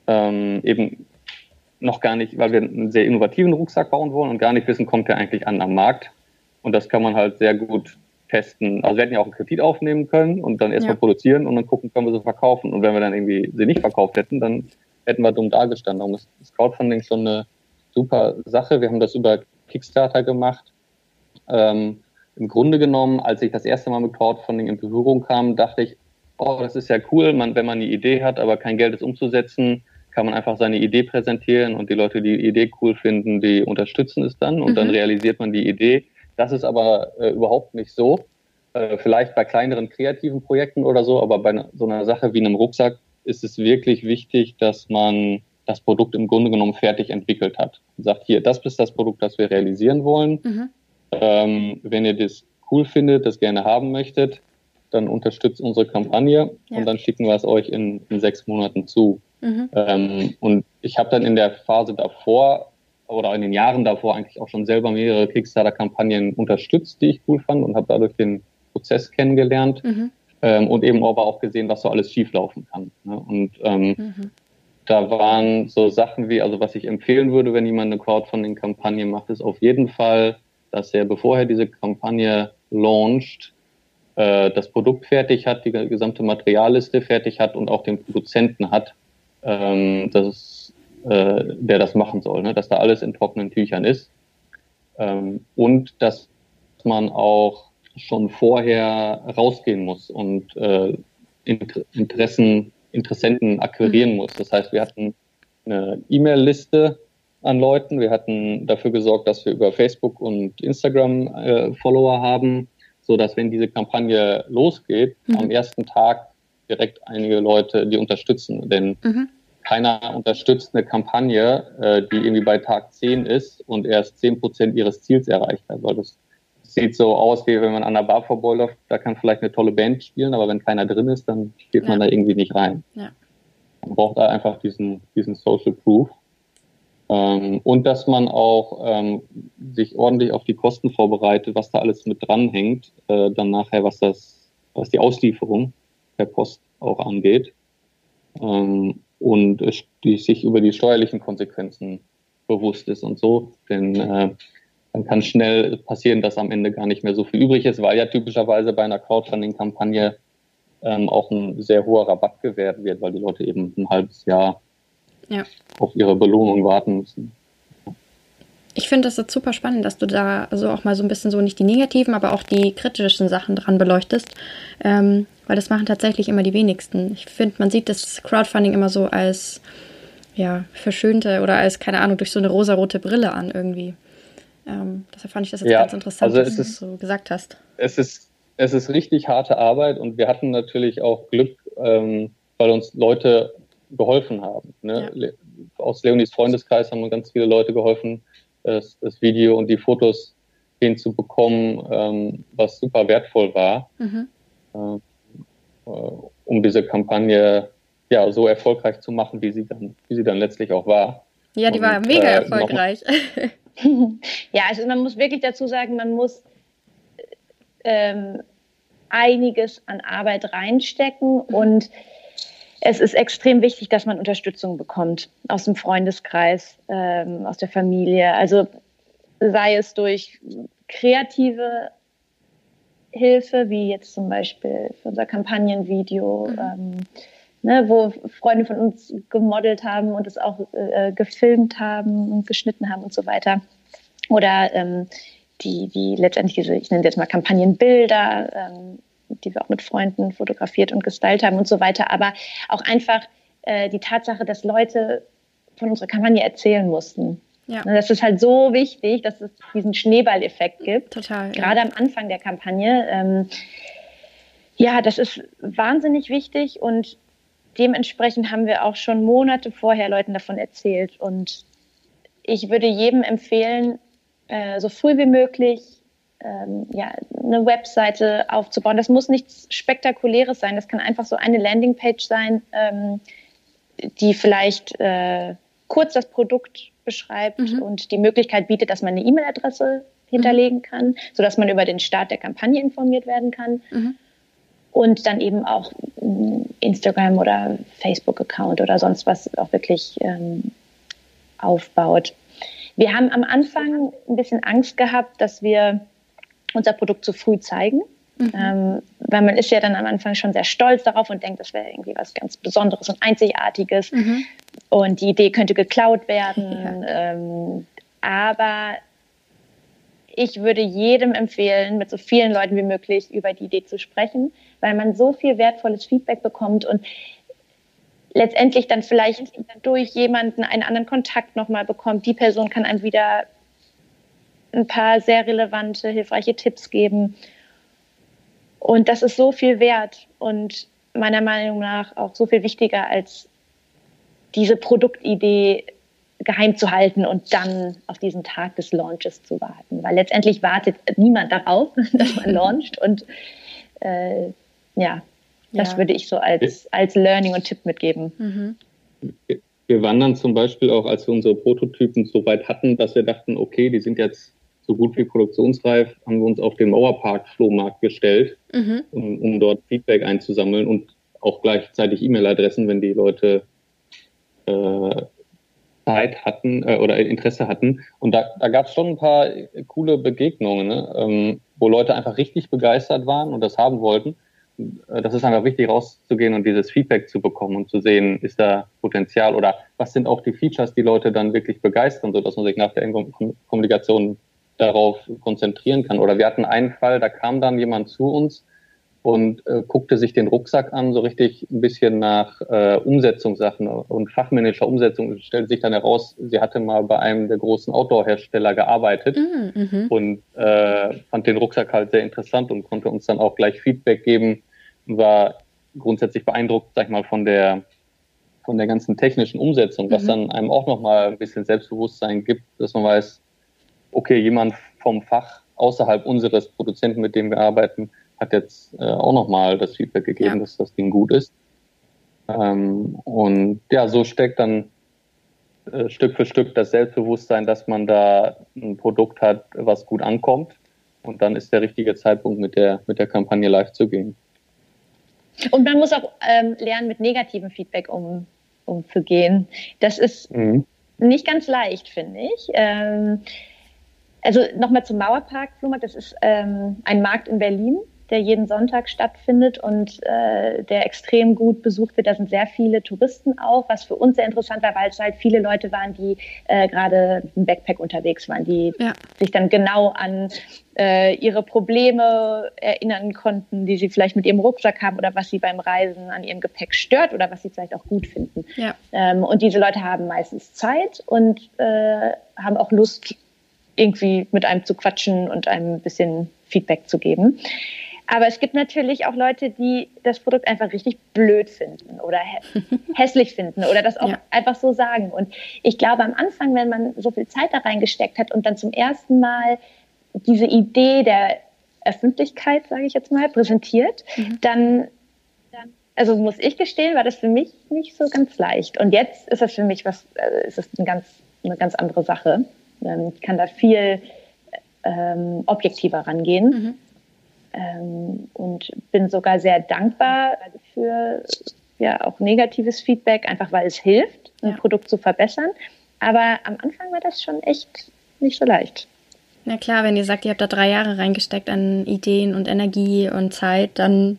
ähm, eben noch gar nicht, weil wir einen sehr innovativen Rucksack bauen wollen und gar nicht wissen, kommt der eigentlich an am Markt. Und das kann man halt sehr gut testen. Also wir hätten ja auch einen Kredit aufnehmen können und dann erstmal ja. produzieren und dann gucken, können wir sie verkaufen. Und wenn wir dann irgendwie sie nicht verkauft hätten, dann hätten wir dumm dargestanden. Darum ist das Crowdfunding schon eine super Sache. Wir haben das über Kickstarter gemacht. Ähm, Im Grunde genommen, als ich das erste Mal mit Crowdfunding in Berührung kam, dachte ich, oh, das ist ja cool, man, wenn man eine Idee hat, aber kein Geld ist umzusetzen, kann man einfach seine Idee präsentieren und die Leute, die die Idee cool finden, die unterstützen es dann und mhm. dann realisiert man die Idee. Das ist aber äh, überhaupt nicht so. Äh, vielleicht bei kleineren kreativen Projekten oder so, aber bei so einer Sache wie einem Rucksack ist es wirklich wichtig, dass man das Produkt im Grunde genommen fertig entwickelt hat. Und sagt, hier, das ist das Produkt, das wir realisieren wollen. Mhm. Ähm, wenn ihr das cool findet, das gerne haben möchtet, dann unterstützt unsere Kampagne ja. und dann schicken wir es euch in, in sechs Monaten zu. Mhm. Ähm, und ich habe dann in der Phase davor oder in den Jahren davor eigentlich auch schon selber mehrere Kickstarter-Kampagnen unterstützt, die ich cool fand und habe dadurch den Prozess kennengelernt mhm. ähm, und eben aber auch gesehen, was so alles schieflaufen kann. Ne? Und ähm, mhm. da waren so Sachen wie, also was ich empfehlen würde, wenn jemand eine Crowdfunding-Kampagne macht, ist auf jeden Fall, dass er, bevor er diese Kampagne launcht, äh, das Produkt fertig hat, die gesamte Materialliste fertig hat und auch den Produzenten hat, ähm, das, äh, der das machen soll, ne? dass da alles in trockenen Tüchern ist. Ähm, und dass man auch schon vorher rausgehen muss und äh, Interessen, Interessenten akquirieren mhm. muss. Das heißt, wir hatten eine E-Mail-Liste an Leuten. Wir hatten dafür gesorgt, dass wir über Facebook und Instagram äh, Follower haben, so dass wenn diese Kampagne losgeht, mhm. am ersten Tag direkt einige Leute die unterstützen. Denn mhm. Keiner unterstützt eine Kampagne, äh, die irgendwie bei Tag 10 ist und erst 10 Prozent ihres Ziels erreicht hat, weil das sieht so aus, wie wenn man an der Bar vorbeiläuft, da kann vielleicht eine tolle Band spielen, aber wenn keiner drin ist, dann geht ja. man da irgendwie nicht rein. Ja. Man braucht da einfach diesen, diesen Social Proof. Ähm, und dass man auch ähm, sich ordentlich auf die Kosten vorbereitet, was da alles mit dranhängt, äh, dann nachher, was das, was die Auslieferung per Post auch angeht. Ähm, und äh, die sich über die steuerlichen Konsequenzen bewusst ist und so. Denn äh, dann kann schnell passieren, dass am Ende gar nicht mehr so viel übrig ist, weil ja typischerweise bei einer Crowdfunding-Kampagne ähm, auch ein sehr hoher Rabatt gewährt wird, weil die Leute eben ein halbes Jahr ja. auf ihre Belohnung warten müssen. Ich finde das jetzt super spannend, dass du da also auch mal so ein bisschen so nicht die negativen, aber auch die kritischen Sachen dran beleuchtest, ähm, weil das machen tatsächlich immer die wenigsten. Ich finde, man sieht das Crowdfunding immer so als ja verschönte oder als keine Ahnung durch so eine rosarote Brille an irgendwie. Ähm, deshalb fand ich das jetzt ja, ganz interessant, also was du so gesagt hast. Es ist, es ist richtig harte Arbeit und wir hatten natürlich auch Glück, ähm, weil uns Leute geholfen haben. Ne? Ja. Aus Leonis Freundeskreis haben uns ganz viele Leute geholfen, das, das Video und die Fotos hinzubekommen, ähm, was super wertvoll war, mhm. äh, um diese Kampagne ja so erfolgreich zu machen, wie sie dann, wie sie dann letztlich auch war. Ja, die und, war mega äh, erfolgreich. ja, also man muss wirklich dazu sagen, man muss ähm, einiges an Arbeit reinstecken mhm. und es ist extrem wichtig, dass man Unterstützung bekommt aus dem Freundeskreis, ähm, aus der Familie. Also sei es durch kreative Hilfe, wie jetzt zum Beispiel für unser Kampagnenvideo. Mhm. Ähm, ne, wo Freunde von uns gemodelt haben und es auch äh, gefilmt haben und geschnitten haben und so weiter. Oder ähm, die, die letztendlich diese, ich nenne jetzt mal Kampagnenbilder, ähm, die wir auch mit Freunden fotografiert und gestylt haben und so weiter. Aber auch einfach äh, die Tatsache, dass Leute von unserer Kampagne erzählen mussten. Ja. Ne, das ist halt so wichtig, dass es diesen Schneeballeffekt gibt. Total. Gerade ja. am Anfang der Kampagne. Ähm, ja, das ist wahnsinnig wichtig und dementsprechend haben wir auch schon Monate vorher Leuten davon erzählt. Und ich würde jedem empfehlen, äh, so früh wie möglich ähm, ja, eine Webseite aufzubauen. Das muss nichts Spektakuläres sein. Das kann einfach so eine Landingpage sein, ähm, die vielleicht äh, kurz das Produkt beschreibt mhm. und die Möglichkeit bietet, dass man eine E-Mail-Adresse hinterlegen kann, sodass man über den Start der Kampagne informiert werden kann. Mhm. Und dann eben auch Instagram oder Facebook-Account oder sonst was auch wirklich ähm, aufbaut. Wir haben am Anfang ein bisschen Angst gehabt, dass wir unser Produkt zu früh zeigen. Mhm. Ähm, weil man ist ja dann am Anfang schon sehr stolz darauf und denkt, das wäre irgendwie was ganz Besonderes und Einzigartiges. Mhm. Und die Idee könnte geklaut werden. Ja. Ähm, aber ich würde jedem empfehlen, mit so vielen Leuten wie möglich über die Idee zu sprechen, weil man so viel wertvolles Feedback bekommt und letztendlich dann vielleicht durch jemanden einen anderen Kontakt nochmal bekommt. Die Person kann einem wieder ein paar sehr relevante, hilfreiche Tipps geben. Und das ist so viel wert und meiner Meinung nach auch so viel wichtiger als diese Produktidee geheim zu halten und dann auf diesen Tag des Launches zu warten. Weil letztendlich wartet niemand darauf, dass man launcht. Und äh, ja, das ja. würde ich so als, als Learning und Tipp mitgeben. Mhm. Wir waren dann zum Beispiel auch, als wir unsere Prototypen so weit hatten, dass wir dachten, okay, die sind jetzt so gut wie produktionsreif, haben wir uns auf den Mauerpark-Flohmarkt gestellt, mhm. um, um dort Feedback einzusammeln und auch gleichzeitig E-Mail-Adressen, wenn die Leute äh, Zeit hatten äh, oder Interesse hatten. Und da, da gab es schon ein paar coole Begegnungen, ne? ähm, wo Leute einfach richtig begeistert waren und das haben wollten. Äh, das ist einfach wichtig, rauszugehen und dieses Feedback zu bekommen und zu sehen, ist da Potenzial oder was sind auch die Features, die Leute dann wirklich begeistern, sodass man sich nach der Kommunikation darauf konzentrieren kann. Oder wir hatten einen Fall, da kam dann jemand zu uns und äh, guckte sich den Rucksack an, so richtig ein bisschen nach äh, Umsetzungssachen und fachmännischer Umsetzung. Es stellte sich dann heraus, sie hatte mal bei einem der großen Outdoor-Hersteller gearbeitet mm, mhm. und äh, fand den Rucksack halt sehr interessant und konnte uns dann auch gleich Feedback geben und war grundsätzlich beeindruckt, sag ich mal, von der von der ganzen technischen Umsetzung, was mhm. dann einem auch nochmal ein bisschen Selbstbewusstsein gibt, dass man weiß, okay, jemand vom Fach außerhalb unseres Produzenten, mit dem wir arbeiten, hat jetzt äh, auch nochmal das Feedback gegeben, ja. dass das Ding gut ist. Ähm, und ja, so steckt dann äh, Stück für Stück das Selbstbewusstsein, dass man da ein Produkt hat, was gut ankommt. Und dann ist der richtige Zeitpunkt, mit der, mit der Kampagne live zu gehen. Und man muss auch ähm, lernen, mit negativem Feedback um, umzugehen. Das ist mhm. nicht ganz leicht, finde ich. Ähm, also nochmal zum Mauerpark, Flohmarkt, das ist ähm, ein Markt in Berlin, der jeden Sonntag stattfindet und äh, der extrem gut besucht wird. Da sind sehr viele Touristen auch, was für uns sehr interessant war, weil es halt viele Leute waren, die äh, gerade im Backpack unterwegs waren, die ja. sich dann genau an äh, ihre Probleme erinnern konnten, die sie vielleicht mit ihrem Rucksack haben oder was sie beim Reisen an ihrem Gepäck stört oder was sie vielleicht auch gut finden. Ja. Ähm, und diese Leute haben meistens Zeit und äh, haben auch Lust, irgendwie mit einem zu quatschen und einem ein bisschen Feedback zu geben. Aber es gibt natürlich auch Leute, die das Produkt einfach richtig blöd finden oder hässlich finden oder das auch ja. einfach so sagen. Und ich glaube, am Anfang, wenn man so viel Zeit da reingesteckt hat und dann zum ersten Mal diese Idee der Öffentlichkeit, sage ich jetzt mal, präsentiert, mhm. dann, dann, also muss ich gestehen, war das für mich nicht so ganz leicht. Und jetzt ist das für mich was, äh, ist das eine ganz, eine ganz andere Sache. Ähm, ich kann da viel ähm, objektiver rangehen. Mhm. Ähm, und bin sogar sehr dankbar für ja auch negatives Feedback, einfach weil es hilft, ein ja. Produkt zu verbessern. Aber am Anfang war das schon echt nicht so leicht. Na klar, wenn ihr sagt, ihr habt da drei Jahre reingesteckt an Ideen und Energie und Zeit, dann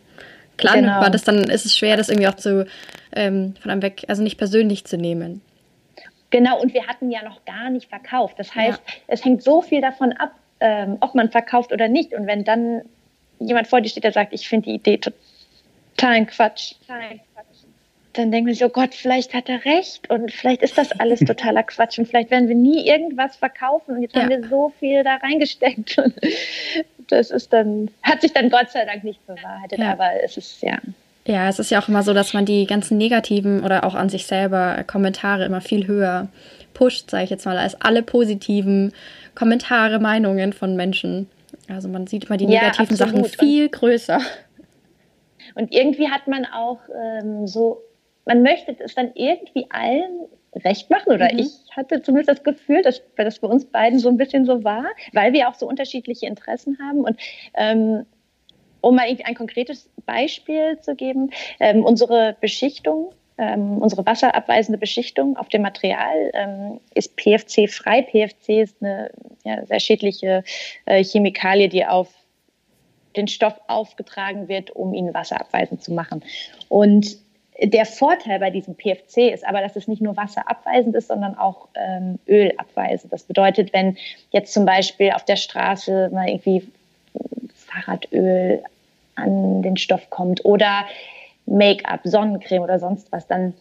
klar genau. war das, dann ist es schwer, das irgendwie auch zu ähm, von einem weg, also nicht persönlich zu nehmen. Genau, und wir hatten ja noch gar nicht verkauft. Das heißt, ja. es hängt so viel davon ab, ähm, ob man verkauft oder nicht. Und wenn dann jemand vor dir steht, der sagt, ich finde die Idee total Quatsch, dann denken wir sich, oh Gott, vielleicht hat er recht und vielleicht ist das alles totaler Quatsch und vielleicht werden wir nie irgendwas verkaufen und jetzt ja. haben wir so viel da reingesteckt und das ist dann, hat sich dann Gott sei Dank nicht bewahrheitet, ja. aber es ist ja. Ja, es ist ja auch immer so, dass man die ganzen negativen oder auch an sich selber Kommentare immer viel höher pusht, sage ich jetzt mal, als alle positiven Kommentare, Meinungen von Menschen. Also man sieht immer die negativen ja, Sachen viel größer. Und irgendwie hat man auch ähm, so, man möchte es dann irgendwie allen recht machen oder mhm. ich hatte zumindest das Gefühl, dass, das bei uns beiden so ein bisschen so war, weil wir auch so unterschiedliche Interessen haben und ähm, um mal ein konkretes Beispiel zu geben, ähm, unsere Beschichtung, ähm, unsere wasserabweisende Beschichtung auf dem Material ähm, ist PFC-frei. PFC ist eine ja, sehr schädliche äh, Chemikalie, die auf den Stoff aufgetragen wird, um ihn wasserabweisend zu machen. Und der Vorteil bei diesem PFC ist aber, dass es nicht nur wasserabweisend ist, sondern auch ähm, ölabweisend. Das bedeutet, wenn jetzt zum Beispiel auf der Straße mal irgendwie Fahrradöl an den Stoff kommt oder Make-up, Sonnencreme oder sonst was, dann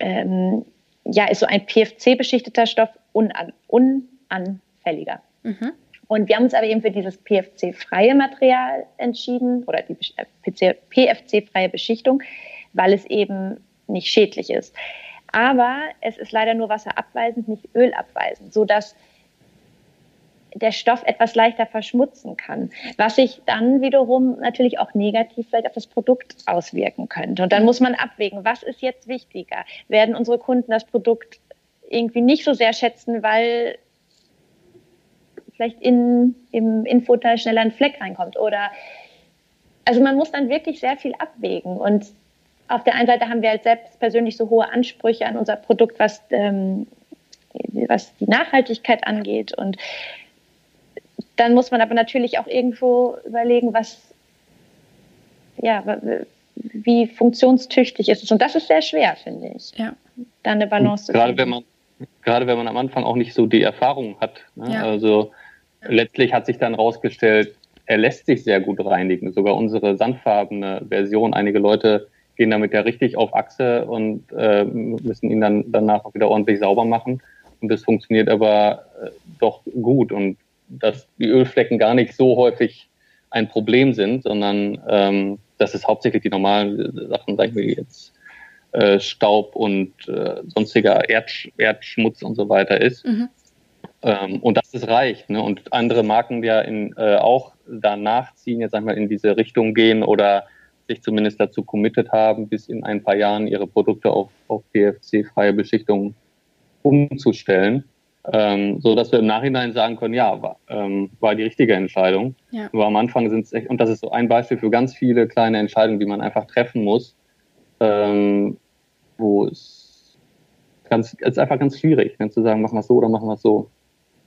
ähm, ja, ist so ein PFC-beschichteter Stoff unan unanfälliger. Mhm. Und wir haben uns aber eben für dieses PFC-freie Material entschieden oder die äh, PFC-freie Beschichtung, weil es eben nicht schädlich ist. Aber es ist leider nur wasserabweisend, nicht ölabweisend, sodass der Stoff etwas leichter verschmutzen kann, was sich dann wiederum natürlich auch negativ vielleicht auf das Produkt auswirken könnte. Und dann muss man abwägen, was ist jetzt wichtiger? Werden unsere Kunden das Produkt irgendwie nicht so sehr schätzen, weil vielleicht in, im Infoteil schneller ein Fleck reinkommt oder also man muss dann wirklich sehr viel abwägen und auf der einen Seite haben wir halt selbst persönlich so hohe Ansprüche an unser Produkt, was, ähm, was die Nachhaltigkeit angeht und dann muss man aber natürlich auch irgendwo überlegen, was, ja, wie funktionstüchtig ist es. Und das ist sehr schwer, finde ich. Ja. Da eine Balance zu finden. Gerade wenn man, gerade wenn man am Anfang auch nicht so die Erfahrung hat. Ne? Ja. Also ja. letztlich hat sich dann rausgestellt, er lässt sich sehr gut reinigen. Sogar unsere sandfarbene Version. Einige Leute gehen damit ja richtig auf Achse und äh, müssen ihn dann danach auch wieder ordentlich sauber machen. Und das funktioniert aber äh, doch gut. Und dass die Ölflecken gar nicht so häufig ein Problem sind, sondern ähm, dass es hauptsächlich die normalen Sachen, sagen wir jetzt äh, Staub und äh, sonstiger Erdsch Erdschmutz und so weiter ist. Mhm. Ähm, und dass es reicht. Ne? Und andere Marken ja in, äh, auch danach ziehen, jetzt sag ich mal in diese Richtung gehen oder sich zumindest dazu committed haben, bis in ein paar Jahren ihre Produkte auf, auf PFC-freie Beschichtung umzustellen ähm, so dass wir im Nachhinein sagen können, ja, war, ähm, war die richtige Entscheidung. Ja. Aber am Anfang sind es echt, und das ist so ein Beispiel für ganz viele kleine Entscheidungen, die man einfach treffen muss, ähm, wo es ganz, es ist einfach ganz schwierig, ne, zu sagen, machen wir es so oder machen wir es so.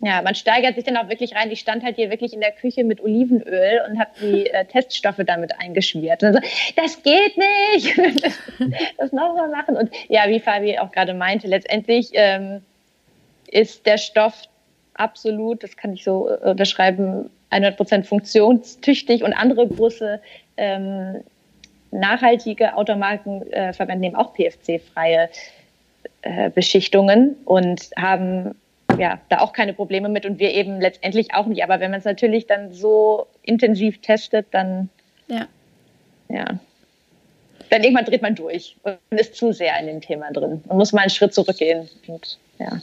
Ja, man steigert sich dann auch wirklich rein. Ich stand halt hier wirklich in der Küche mit Olivenöl und habe die äh, Teststoffe damit eingeschmiert. Und so, das geht nicht, das nochmal machen. Und ja, wie Fabi auch gerade meinte, letztendlich ähm, ist der Stoff absolut, das kann ich so äh, unterschreiben, 100% funktionstüchtig und andere große ähm, nachhaltige Automarken äh, verwenden eben auch PFC-freie äh, Beschichtungen und haben ja da auch keine Probleme mit und wir eben letztendlich auch nicht. Aber wenn man es natürlich dann so intensiv testet, dann ja. ja. Dann irgendwann dreht man durch und ist zu sehr in dem Thema drin und muss mal einen Schritt zurückgehen. Und, ja.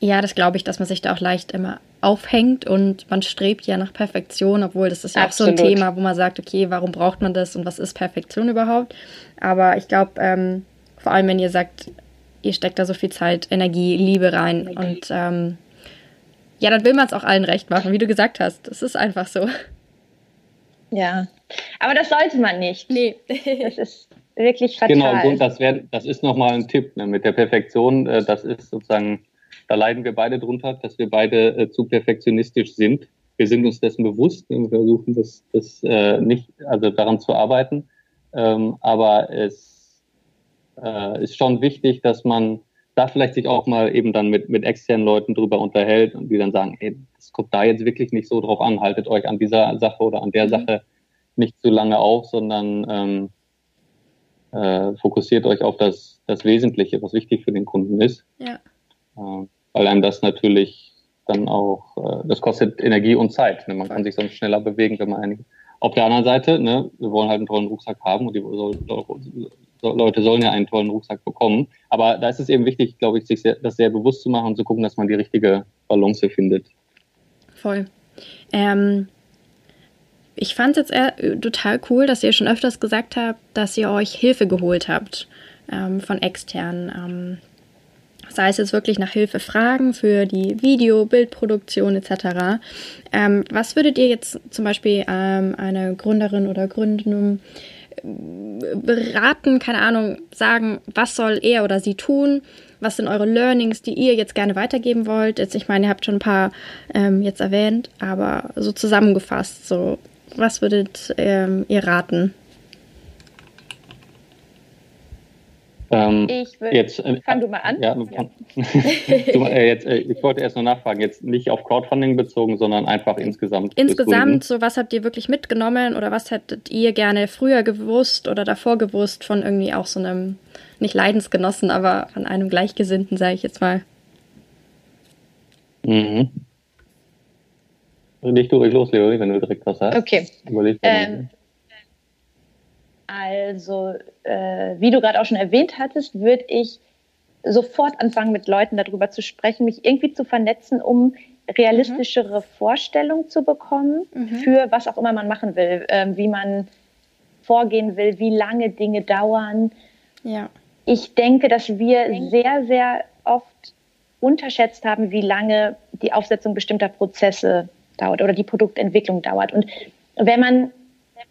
Ja, das glaube ich, dass man sich da auch leicht immer aufhängt und man strebt ja nach Perfektion, obwohl das ist ja Absolut. auch so ein Thema, wo man sagt, okay, warum braucht man das und was ist Perfektion überhaupt? Aber ich glaube, ähm, vor allem wenn ihr sagt, ihr steckt da so viel Zeit, Energie, Liebe rein Energie. und ähm, ja, dann will man es auch allen recht machen, wie du gesagt hast. Das ist einfach so. Ja, aber das sollte man nicht. Nee. das ist wirklich fatal. Genau, und das, wär, das ist nochmal ein Tipp ne, mit der Perfektion. Äh, das ist sozusagen da leiden wir beide drunter, dass wir beide äh, zu perfektionistisch sind. Wir sind uns dessen bewusst und versuchen das, das äh, nicht, also daran zu arbeiten. Ähm, aber es äh, ist schon wichtig, dass man da vielleicht sich auch mal eben dann mit, mit externen Leuten drüber unterhält und die dann sagen, ey, das kommt da jetzt wirklich nicht so drauf an, haltet euch an dieser Sache oder an der mhm. Sache nicht zu lange auf, sondern ähm, äh, fokussiert euch auf das, das Wesentliche, was wichtig für den Kunden ist. Ja. Ähm, weil einem das natürlich dann auch, äh, das kostet Energie und Zeit. Ne? Man kann sich sonst schneller bewegen, wenn man einige. Auf der anderen Seite, ne, wir wollen halt einen tollen Rucksack haben und die soll, Leute sollen ja einen tollen Rucksack bekommen. Aber da ist es eben wichtig, glaube ich, sich sehr, das sehr bewusst zu machen und zu gucken, dass man die richtige Balance findet. Voll. Ähm, ich fand es jetzt eher, total cool, dass ihr schon öfters gesagt habt, dass ihr euch Hilfe geholt habt ähm, von externen. Ähm, sei es jetzt wirklich nach Hilfe fragen für die Video, Bildproduktion etc. Ähm, was würdet ihr jetzt zum Beispiel ähm, einer Gründerin oder Gründung beraten, keine Ahnung, sagen, was soll er oder sie tun? Was sind eure Learnings, die ihr jetzt gerne weitergeben wollt? Jetzt, ich meine, ihr habt schon ein paar ähm, jetzt erwähnt, aber so zusammengefasst, so was würdet ähm, ihr raten? Ähm, ich jetzt, äh, fang du mal an. Ja, ja. du, äh, jetzt, äh, ich wollte erst nur nachfragen, jetzt nicht auf Crowdfunding bezogen, sondern einfach insgesamt. Insgesamt, so was habt ihr wirklich mitgenommen oder was hättet ihr gerne früher gewusst oder davor gewusst von irgendwie auch so einem, nicht Leidensgenossen, aber von einem Gleichgesinnten, sage ich jetzt mal. Mhm. Leg du ruhig los, Leonie, wenn du direkt was hast. Okay. Überleg ähm, also, äh, wie du gerade auch schon erwähnt hattest, würde ich sofort anfangen, mit Leuten darüber zu sprechen, mich irgendwie zu vernetzen, um realistischere mhm. Vorstellungen zu bekommen mhm. für was auch immer man machen will, äh, wie man vorgehen will, wie lange Dinge dauern. Ja. Ich denke, dass wir denke. sehr, sehr oft unterschätzt haben, wie lange die Aufsetzung bestimmter Prozesse dauert oder die Produktentwicklung dauert. Und wenn man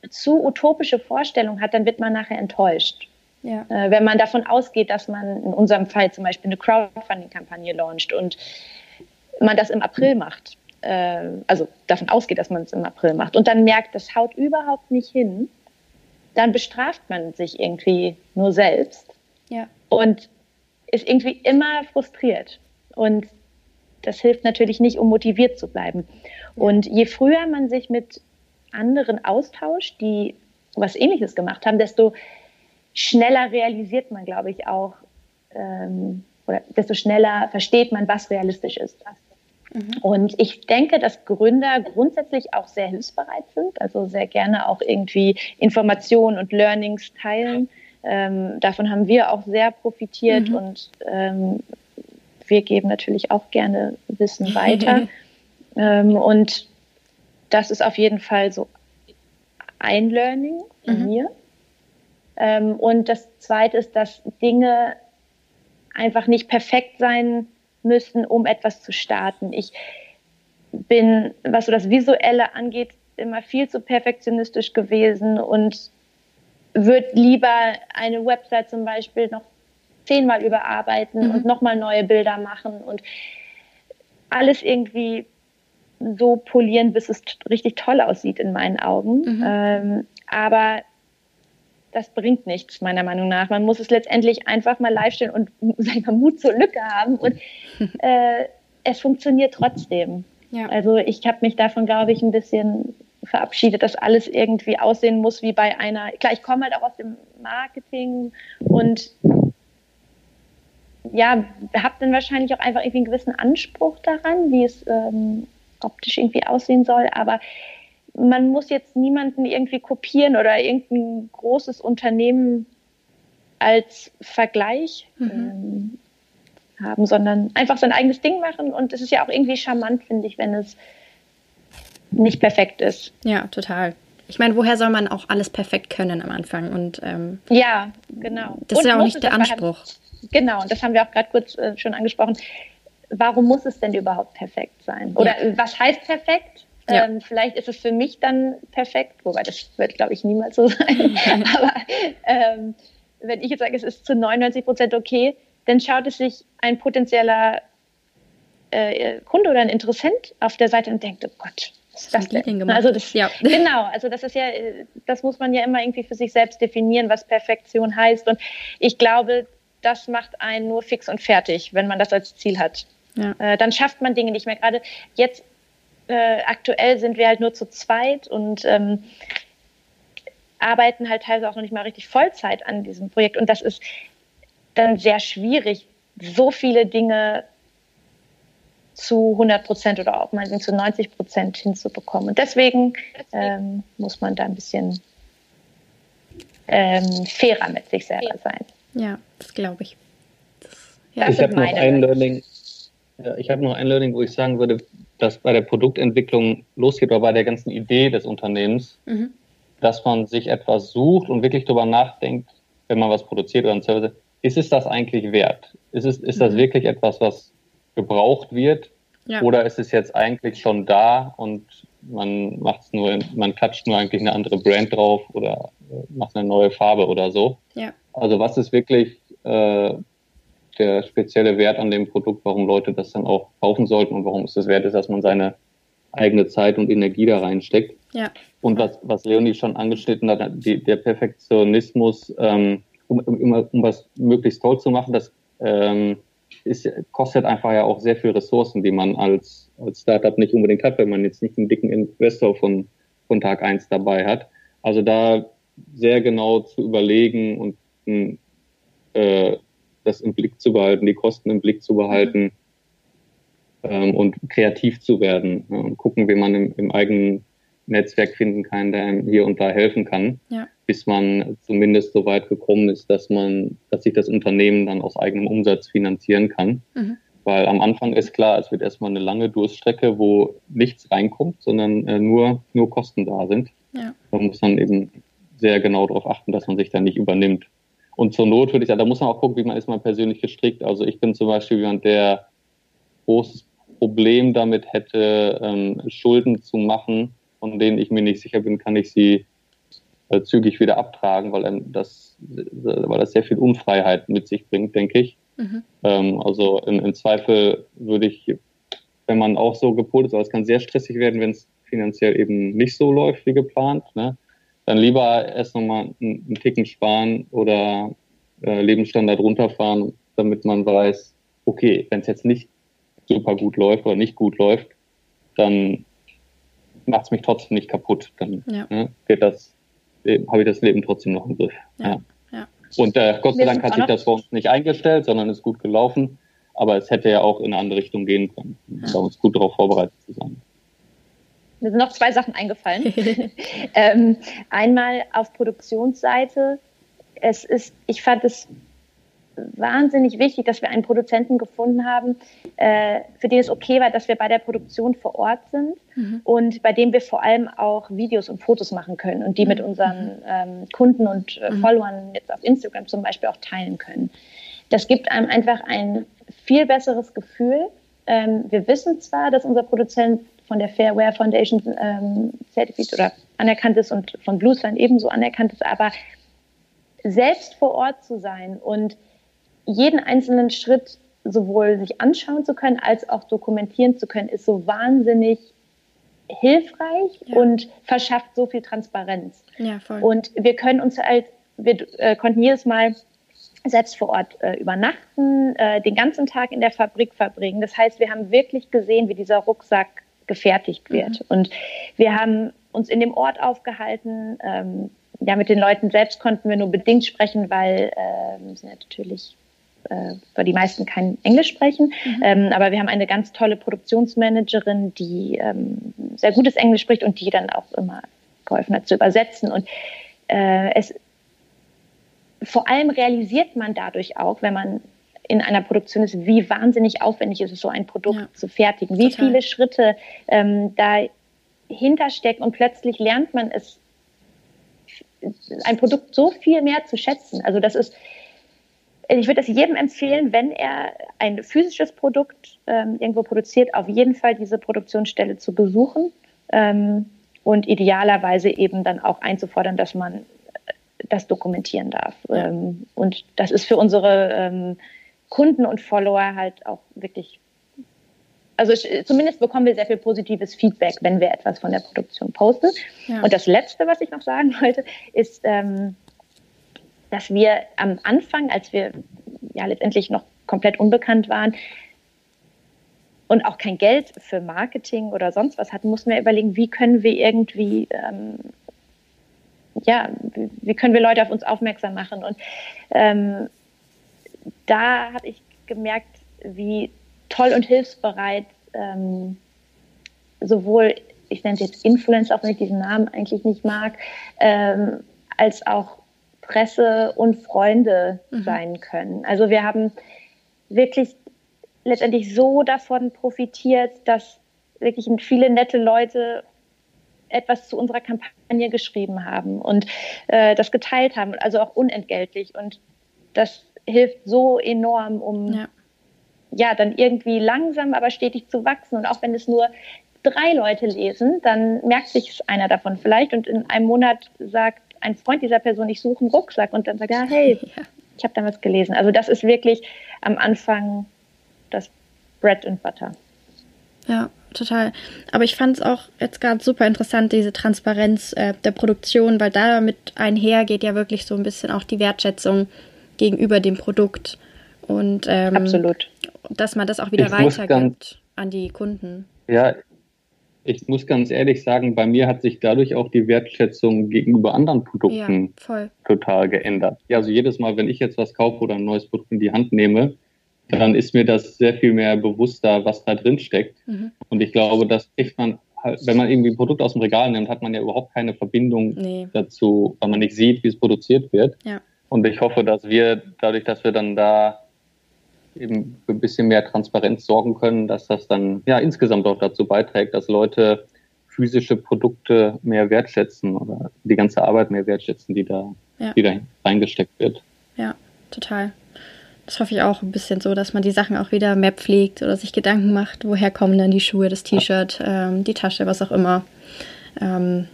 zu utopische Vorstellung hat, dann wird man nachher enttäuscht. Ja. Äh, wenn man davon ausgeht, dass man in unserem Fall zum Beispiel eine Crowdfunding-Kampagne launcht und man das im April macht, äh, also davon ausgeht, dass man es im April macht und dann merkt, das haut überhaupt nicht hin, dann bestraft man sich irgendwie nur selbst ja. und ist irgendwie immer frustriert. Und das hilft natürlich nicht, um motiviert zu bleiben. Und je früher man sich mit anderen Austausch, die was Ähnliches gemacht haben, desto schneller realisiert man, glaube ich, auch, ähm, oder desto schneller versteht man, was realistisch ist. Mhm. Und ich denke, dass Gründer grundsätzlich auch sehr hilfsbereit sind, also sehr gerne auch irgendwie Informationen und Learnings teilen. Ähm, davon haben wir auch sehr profitiert mhm. und ähm, wir geben natürlich auch gerne Wissen weiter. ähm, und das ist auf jeden Fall so ein Learning von mhm. mir. Ähm, und das zweite ist, dass Dinge einfach nicht perfekt sein müssen, um etwas zu starten. Ich bin, was so das Visuelle angeht, immer viel zu perfektionistisch gewesen und würde lieber eine Website zum Beispiel noch zehnmal überarbeiten mhm. und nochmal neue Bilder machen und alles irgendwie so polieren, bis es richtig toll aussieht in meinen Augen. Mhm. Ähm, aber das bringt nichts, meiner Meinung nach. Man muss es letztendlich einfach mal live stellen und mal, Mut zur Lücke haben und äh, es funktioniert trotzdem. Ja. Also ich habe mich davon, glaube ich, ein bisschen verabschiedet, dass alles irgendwie aussehen muss wie bei einer. Klar, ich komme halt auch aus dem Marketing und ja, habe dann wahrscheinlich auch einfach irgendwie einen gewissen Anspruch daran, wie es ähm, optisch irgendwie aussehen soll, aber man muss jetzt niemanden irgendwie kopieren oder irgendein großes Unternehmen als Vergleich mhm. ähm, haben, sondern einfach sein eigenes Ding machen. Und es ist ja auch irgendwie charmant, finde ich, wenn es nicht perfekt ist. Ja, total. Ich meine, woher soll man auch alles perfekt können am Anfang? Und ähm, ja, genau. Das und ist ja auch nicht der Anspruch. Halt, genau, und das haben wir auch gerade kurz äh, schon angesprochen warum muss es denn überhaupt perfekt sein? Oder ja. was heißt perfekt? Ja. Ähm, vielleicht ist es für mich dann perfekt, wobei das wird, glaube ich, niemals so sein. Aber ähm, wenn ich jetzt sage, es ist zu 99 Prozent okay, dann schaut es sich ein potenzieller äh, Kunde oder ein Interessent auf der Seite und denkt, oh Gott, das denn? Also das, ja. Genau, also das ist ja, das muss man ja immer irgendwie für sich selbst definieren, was Perfektion heißt. Und ich glaube, das macht einen nur fix und fertig, wenn man das als Ziel hat. Ja. Äh, dann schafft man Dinge nicht mehr. Gerade jetzt äh, aktuell sind wir halt nur zu zweit und ähm, arbeiten halt teilweise auch noch nicht mal richtig Vollzeit an diesem Projekt. Und das ist dann sehr schwierig, so viele Dinge zu 100 Prozent oder auch mal zu 90 Prozent hinzubekommen. Und deswegen ähm, muss man da ein bisschen ähm, fairer mit sich selber sein. Ja, das glaube ich. Das, ja. Ich habe noch ein Learning, ich habe noch ein Learning, wo ich sagen würde, dass bei der Produktentwicklung losgeht oder bei der ganzen Idee des Unternehmens, mhm. dass man sich etwas sucht und wirklich darüber nachdenkt, wenn man was produziert oder ein Service, ist es das eigentlich wert? Ist, es, ist das mhm. wirklich etwas, was gebraucht wird? Ja. Oder ist es jetzt eigentlich schon da und man macht's nur, man klatscht nur eigentlich eine andere Brand drauf oder äh, macht eine neue Farbe oder so? Ja. Also was ist wirklich äh, der spezielle Wert an dem Produkt, warum Leute das dann auch kaufen sollten und warum es das wert ist, dass man seine eigene Zeit und Energie da reinsteckt. Ja. Und was, was Leonie schon angeschnitten hat, die, der Perfektionismus, ähm, um, um, um was möglichst toll zu machen, das ähm, ist, kostet einfach ja auch sehr viel Ressourcen, die man als, als Startup nicht unbedingt hat, wenn man jetzt nicht einen dicken Investor von, von Tag eins dabei hat. Also da sehr genau zu überlegen und äh, das im Blick zu behalten, die Kosten im Blick zu behalten ähm, und kreativ zu werden ja, und gucken, wie man im, im, eigenen Netzwerk finden kann, der einem hier und da helfen kann, ja. Bis man zumindest so weit gekommen ist, dass man, dass sich das Unternehmen dann aus eigenem Umsatz finanzieren kann. Mhm. Weil am Anfang ist klar, es wird erstmal eine lange Durststrecke, wo nichts reinkommt, sondern äh, nur, nur Kosten da sind. Ja. Da muss man eben sehr genau darauf achten, dass man sich da nicht übernimmt. Und zur Not würde ich sagen, da muss man auch gucken, wie man ist man persönlich gestrickt. Also ich bin zum Beispiel jemand, der großes Problem damit hätte, ähm, Schulden zu machen, von denen ich mir nicht sicher bin, kann ich sie äh, zügig wieder abtragen, weil das, weil das sehr viel Unfreiheit mit sich bringt, denke ich. Mhm. Ähm, also im, im, Zweifel würde ich, wenn man auch so gepolt ist, aber es kann sehr stressig werden, wenn es finanziell eben nicht so läuft wie geplant. Ne? dann lieber erst nochmal einen, einen Ticken sparen oder äh, Lebensstandard runterfahren, damit man weiß, okay, wenn es jetzt nicht super gut läuft oder nicht gut läuft, dann macht es mich trotzdem nicht kaputt. Dann ja. ne, geht das, habe ich das Leben trotzdem noch im Griff. Ja. ja. Und äh, Gott sei Dank hat sich das vor uns nicht eingestellt, sondern ist gut gelaufen. Aber es hätte ja auch in eine andere Richtung gehen können. Da uns gut darauf vorbereitet zu sein. Mir sind noch zwei Sachen eingefallen. ähm, einmal auf Produktionsseite. Es ist, ich fand es wahnsinnig wichtig, dass wir einen Produzenten gefunden haben, äh, für den es okay war, dass wir bei der Produktion vor Ort sind mhm. und bei dem wir vor allem auch Videos und Fotos machen können und die mhm. mit unseren mhm. ähm, Kunden und äh, mhm. Followern jetzt auf Instagram zum Beispiel auch teilen können. Das gibt einem einfach ein viel besseres Gefühl. Ähm, wir wissen zwar, dass unser Produzent von der Fairware Foundation ähm, zertifiziert oder anerkannt ist und von Bluesline ebenso anerkannt ist, aber selbst vor Ort zu sein und jeden einzelnen Schritt sowohl sich anschauen zu können als auch dokumentieren zu können, ist so wahnsinnig hilfreich ja. und verschafft so viel Transparenz. Ja, voll. Und wir können uns halt, wir äh, konnten jedes Mal selbst vor Ort äh, übernachten, äh, den ganzen Tag in der Fabrik verbringen. Das heißt, wir haben wirklich gesehen, wie dieser Rucksack gefertigt wird. Mhm. Und wir haben uns in dem Ort aufgehalten. Ähm, ja, mit den Leuten selbst konnten wir nur bedingt sprechen, weil ähm, sie natürlich äh, weil die meisten kein Englisch sprechen. Mhm. Ähm, aber wir haben eine ganz tolle Produktionsmanagerin, die ähm, sehr gutes Englisch spricht und die dann auch immer geholfen hat zu übersetzen. Und äh, es vor allem realisiert man dadurch auch, wenn man in einer Produktion ist, wie wahnsinnig aufwendig ist es, so ein Produkt ja. zu fertigen, wie Total. viele Schritte ähm, dahinter stecken und plötzlich lernt man es, ein Produkt so viel mehr zu schätzen. Also das ist, ich würde das jedem empfehlen, wenn er ein physisches Produkt ähm, irgendwo produziert, auf jeden Fall diese Produktionsstelle zu besuchen ähm, und idealerweise eben dann auch einzufordern, dass man das dokumentieren darf. Ja. Ähm, und das ist für unsere ähm, Kunden und Follower halt auch wirklich, also zumindest bekommen wir sehr viel positives Feedback, wenn wir etwas von der Produktion posten. Ja. Und das Letzte, was ich noch sagen wollte, ist, ähm, dass wir am Anfang, als wir ja letztendlich noch komplett unbekannt waren, und auch kein Geld für Marketing oder sonst was hatten, mussten wir überlegen, wie können wir irgendwie, ähm, ja, wie können wir Leute auf uns aufmerksam machen. Und ähm, da habe ich gemerkt, wie toll und hilfsbereit ähm, sowohl, ich nenne es jetzt Influencer, auch wenn ich diesen Namen eigentlich nicht mag, ähm, als auch Presse und Freunde mhm. sein können. Also wir haben wirklich letztendlich so davon profitiert, dass wirklich viele nette Leute etwas zu unserer Kampagne geschrieben haben und äh, das geteilt haben, also auch unentgeltlich. Und das hilft so enorm, um ja. ja dann irgendwie langsam, aber stetig zu wachsen. Und auch wenn es nur drei Leute lesen, dann merkt sich einer davon vielleicht und in einem Monat sagt ein Freund dieser Person, ich suche einen Rucksack und dann sagt er, hey, ja. ich habe da was gelesen. Also das ist wirklich am Anfang das Bread and Butter. Ja, total. Aber ich fand es auch jetzt gerade super interessant, diese Transparenz äh, der Produktion, weil damit einher geht ja wirklich so ein bisschen auch die Wertschätzung gegenüber dem Produkt. Und ähm, Absolut. dass man das auch wieder ich weitergibt an die Kunden. Ja, ich muss ganz ehrlich sagen, bei mir hat sich dadurch auch die Wertschätzung gegenüber anderen Produkten ja, total geändert. Ja, also jedes Mal, wenn ich jetzt was kaufe oder ein neues Produkt in die Hand nehme, dann ist mir das sehr viel mehr bewusster, was da drin steckt. Mhm. Und ich glaube, das kriegt man, halt, wenn man irgendwie ein Produkt aus dem Regal nimmt, hat man ja überhaupt keine Verbindung nee. dazu, weil man nicht sieht, wie es produziert wird. Ja. Und ich hoffe, dass wir dadurch, dass wir dann da eben für ein bisschen mehr Transparenz sorgen können, dass das dann ja insgesamt auch dazu beiträgt, dass Leute physische Produkte mehr wertschätzen oder die ganze Arbeit mehr wertschätzen, die da, ja. die da reingesteckt wird. Ja, total. Das hoffe ich auch ein bisschen so, dass man die Sachen auch wieder mehr pflegt oder sich Gedanken macht, woher kommen dann die Schuhe, das T-Shirt, ähm, die Tasche, was auch immer. Ähm,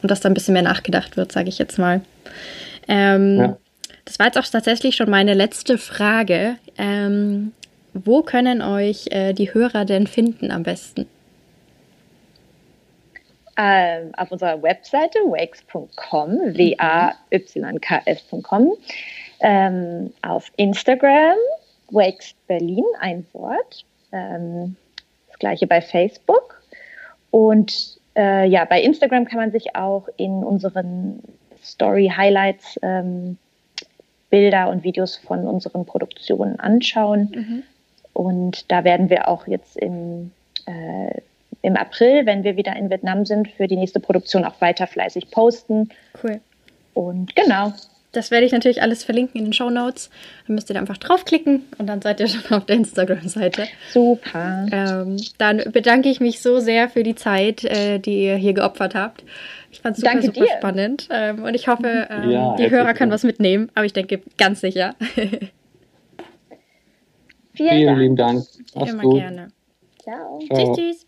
und dass da ein bisschen mehr nachgedacht wird, sage ich jetzt mal. Ähm, ja. Das war jetzt auch tatsächlich schon meine letzte Frage. Ähm, wo können euch äh, die Hörer denn finden am besten? Ähm, auf unserer Webseite wakes.com, w-a-y-k-s.com, ähm, auf Instagram, wakes Berlin, ein Wort, ähm, das gleiche bei Facebook und äh, ja, bei Instagram kann man sich auch in unseren Story Highlights ähm, Bilder und Videos von unseren Produktionen anschauen. Mhm. Und da werden wir auch jetzt im, äh, im April, wenn wir wieder in Vietnam sind, für die nächste Produktion auch weiter fleißig posten. Cool. Und genau. Das werde ich natürlich alles verlinken in den Show Notes. Dann müsst ihr da einfach draufklicken und dann seid ihr schon auf der Instagram-Seite. Super. Ähm, dann bedanke ich mich so sehr für die Zeit, äh, die ihr hier geopfert habt. Ich fand es super, super dir. spannend. Ähm, und ich hoffe, ähm, ja, die Hörer können was mitnehmen. Aber ich denke ganz sicher. Vielen, Vielen Dank. lieben Dank. Mach's Immer gut. gerne. Ciao. Ciao. Tschüss, tschüss.